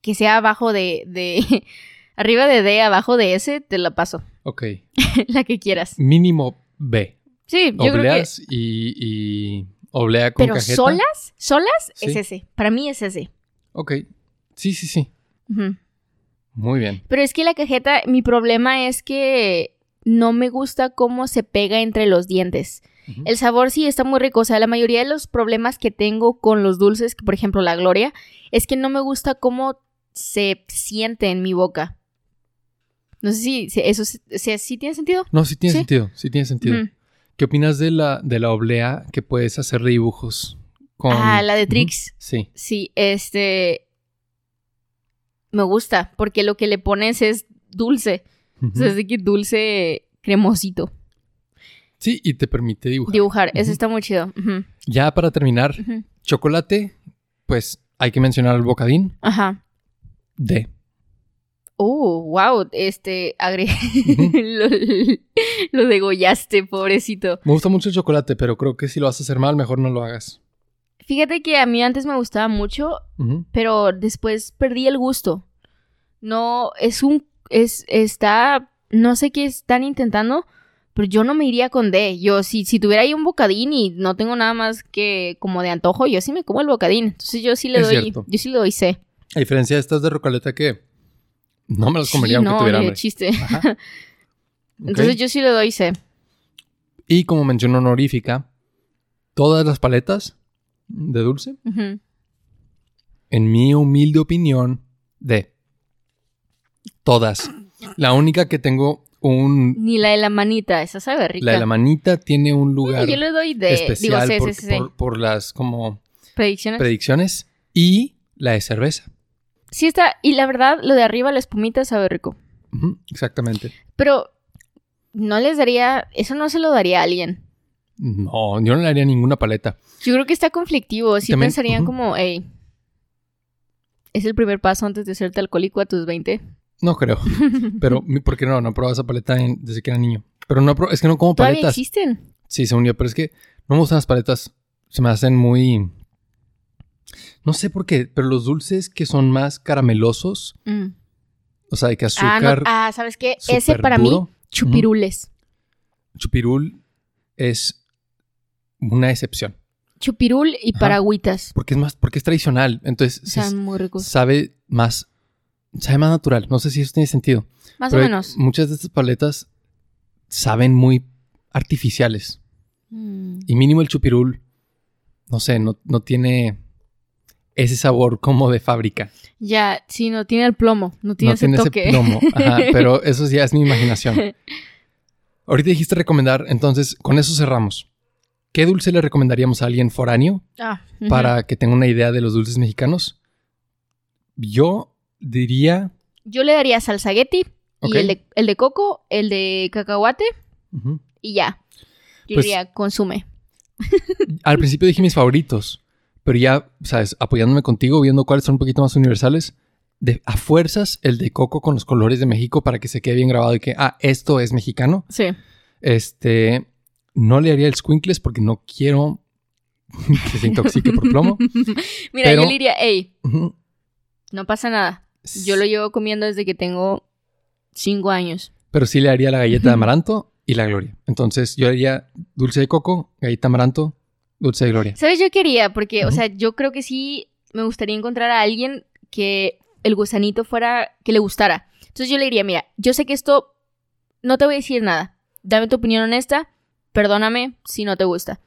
que sea abajo de, de arriba de D, abajo de S, te la paso. Ok. la que quieras. Mínimo B. Sí, yo creo que. Obleas y, y oblea con Pero cajeta. solas, solas es ese. Para mí es ese. Ok. Sí, sí, sí. Ujú. Muy bien. Pero es que la cajeta, mi problema es que no me gusta cómo se pega entre los dientes. El sabor sí está muy rico. O sea, la mayoría de los problemas que tengo con los dulces, que por ejemplo la Gloria, es que no me gusta cómo se siente en mi boca. No sé si, si eso si, si- si tiene sentido. No, sí tiene ¿Sí? sentido. Sí tiene sentido. ¿Qué opinas de la, de la oblea que puedes hacer dibujos con... Ah, la de. Trix. Sí. Sí, este. Me gusta, porque lo que le pones es dulce. O sea, es de que dulce cremosito. Sí, y te permite dibujar. Dibujar, eso está muy chido. Ya para terminar, chocolate, pues hay que mencionar el bocadín Ajá. de. Oh, wow, este, agregué. Lo, lo degollaste, pobrecito. Me gusta mucho el chocolate, pero creo que si lo vas a hacer mal, mejor no lo hagas. Fíjate que a mí antes me gustaba mucho, pero después perdí el gusto. No, es un, es, está, no sé qué están intentando, pero yo no me iría con D. Yo, si, si tuviera ahí un bocadín y no tengo nada más que como de antojo, yo sí me como el bocadín. Entonces yo sí le Es doy, cierto. yo sí le doy C. A diferencia de estas de rocaleta que no me las comería Sí, aunque no, tuviera hambre. chiste. Ajá. Entonces yo sí le doy C. Y como mención honorífica, todas las paletas de dulce, en mi humilde opinión, de. Todas. La única que tengo un... Ni la de la manita, esa sabe rica. La de la manita tiene un lugar yo le doy de, especial digo, por, las como Predicciones. predicciones y la de cerveza. sí está, y la verdad, lo de arriba, la espumita sabe rico. Exactamente. Pero no les daría, eso no se lo daría a alguien. No, yo no le haría ninguna paleta. Yo creo que está conflictivo. Sí También- pensarían como, hey, es el primer paso antes de hacerte alcohólico a tus 20. No creo. Pero, mi- ¿por qué no? No he probado esa paleta en- desde que era niño. Pero no, es que no como Todavía paletas. existen. Sí, según yo, pero es que no me gustan las paletas. Se me hacen muy... No sé por qué, pero los dulces que son más caramelosos, Mm. o sea, de que Ah, no, azúcar ah, ¿sabes qué? Ese para mí, chupirules. chupirul es una excepción. chupirul y Ajá. paragüitas. Porque es más, porque es tradicional. Entonces se- Están muy ricos. sabe más, sabe más natural. No sé si eso tiene sentido. Más Pero o menos. Muchas de estas paletas saben muy artificiales. Mm. Y mínimo el chupirul, no sé, no, no tiene ese sabor como de fábrica. Ya, sí, no tiene el plomo, no tiene no ese tiene toque. ese plomo. Ajá, pero eso ya es mi imaginación. Ahorita dijiste recomendar, entonces con eso cerramos. ¿Qué dulce le recomendaríamos a alguien foráneo Ah, para que tenga una idea de los dulces mexicanos? Yo diría... Yo le daría salsagueti Ok. y el de, el de coco, el de cacahuate y ya. Yo Pues- diría consume. Al principio dije mis favoritos, pero ya, sabes, apoyándome contigo, viendo cuáles son un poquito más universales, de, a fuerzas el de coco con los colores de México para que se quede bien grabado y que, ah, esto es mexicano. Sí. Este, no le haría el squinkles porque no quiero que se intoxique por plomo. Mira, Pero- yo le diría, hey, no pasa nada. Yo lo llevo comiendo desde que tengo cinco años. Pero sí le haría la galleta de amaranto y la gloria. Entonces yo haría dulce de coco, galleta de amaranto, dulce de gloria. ¿Sabes? Yo quería, porque, o sea, yo creo que sí me gustaría encontrar a alguien que el gusanito fuera, que le gustara. Entonces yo le diría, mira, yo sé que esto, no te voy a decir nada. Dame tu opinión honesta, perdóname si no te gusta.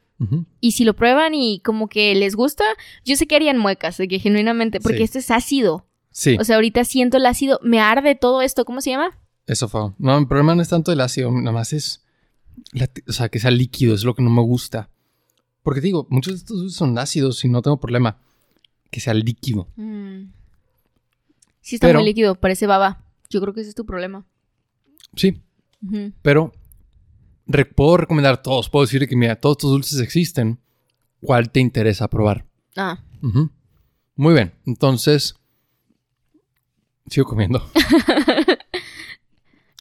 Y si lo prueban y como que les gusta, yo sé que harían muecas, de que genuinamente, porque Sí. este es ácido. Sí, O sea, ahorita siento el ácido, me arde todo esto, ¿cómo se llama? eso fue. No, el problema no es tanto el ácido, nada más es, la- o sea, que sea líquido, es lo que no me gusta. Porque te digo, muchos de estos dulces son ácidos y no tengo problema. Que sea líquido. Mm. Sí está Pero- muy líquido, parece baba. Yo creo que ese es tu problema. Sí, pero re- puedo recomendar todos. Puedo decir que, mira, todos estos dulces existen. ¿Cuál te interesa probar? Ah, Ujú. Muy bien, entonces sigo comiendo.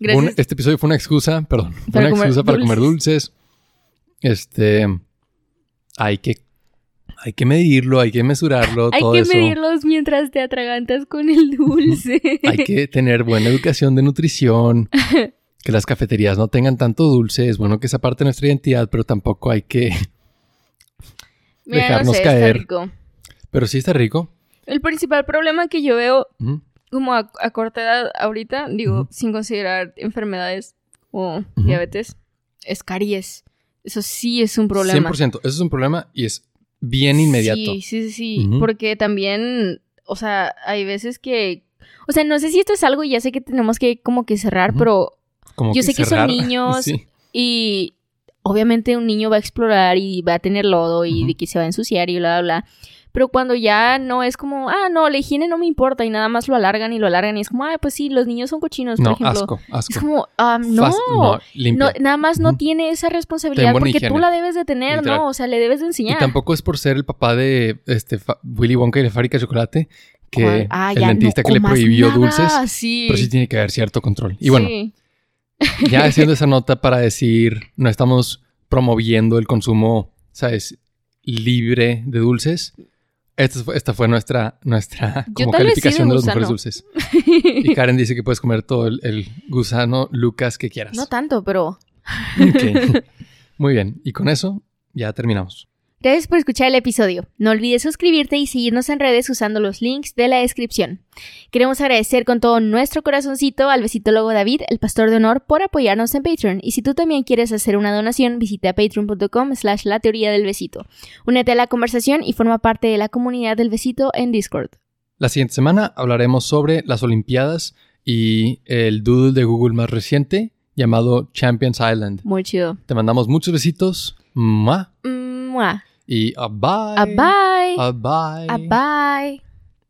gracias. Un- este episodio fue una excusa, perdón, fue una excusa para comer dulces. Este, hay que, hay que medirlo, hay que mesurarlo, Hay todo que eso. medirlos mientras te atragantas con el dulce. Hay que tener buena educación de nutrición. Que las cafeterías no tengan tanto dulce. Es bueno que sea parte de nuestra identidad, pero tampoco hay que. Mira, dejarnos no sé, caer. está rico. Pero sí está rico. El principal problema que yo veo. Como a, a corta edad ahorita, digo, sin considerar enfermedades o diabetes, es caries. Eso sí es un problema. 100%. Eso es un problema y es bien inmediato. Sí, sí, sí, sí. Ujú. Porque también, o sea, hay veces que... O sea, no sé si esto es algo y ya sé que tenemos que como que cerrar, pero... Como Yo sé que son niños. Sí. Y obviamente un niño va a explorar y va a tener lodo y de que se va a ensuciar y bla, bla, bla. Pero cuando ya no es como, ah, no, la higiene no me importa y nada más lo alargan y lo alargan y es como, ah, pues sí, los niños son cochinos, por No, ejemplo. asco, Es asco. como, ah, no. Fácil- no. No, nada más no tiene esa responsabilidad porque tú la debes de tener, Literal. ¿no? O sea, le debes de Y enseñar. tampoco es por ser el papá de este Willy Wonka y la fábrica de chocolate que. Ah, el ya, dentista no que le prohibió nada, dulces, Sí. pero sí tiene que haber cierto control. Y bueno, ya haciendo esa nota para decir, no estamos promoviendo el consumo, ¿sabes? Libre de dulces. Esta fue, esta fue nuestra, nuestra como calificación de los mejores dulces. Y Karen dice que puedes comer todo el, el gusano Lucas que quieras. No tanto, pero. Muy bien. Y con eso ya terminamos. Gracias por escuchar el episodio. No olvides suscribirte y seguirnos en redes usando los links de la descripción. Queremos agradecer con todo nuestro corazoncito al besitólogo David, el pastor de honor, por apoyarnos en Patreon. Y si tú también quieres hacer una donación, visita patreon.com slash la teoría del besito. Únete a la conversación y forma parte de la comunidad del besito en Discord. La siguiente semana hablaremos sobre las Olimpiadas y el doodle de Google más reciente llamado Champions Island. Muy chido. Te mandamos muchos besitos. ¡Mua! Mua. Y a bye. A bye. A bye. A bye.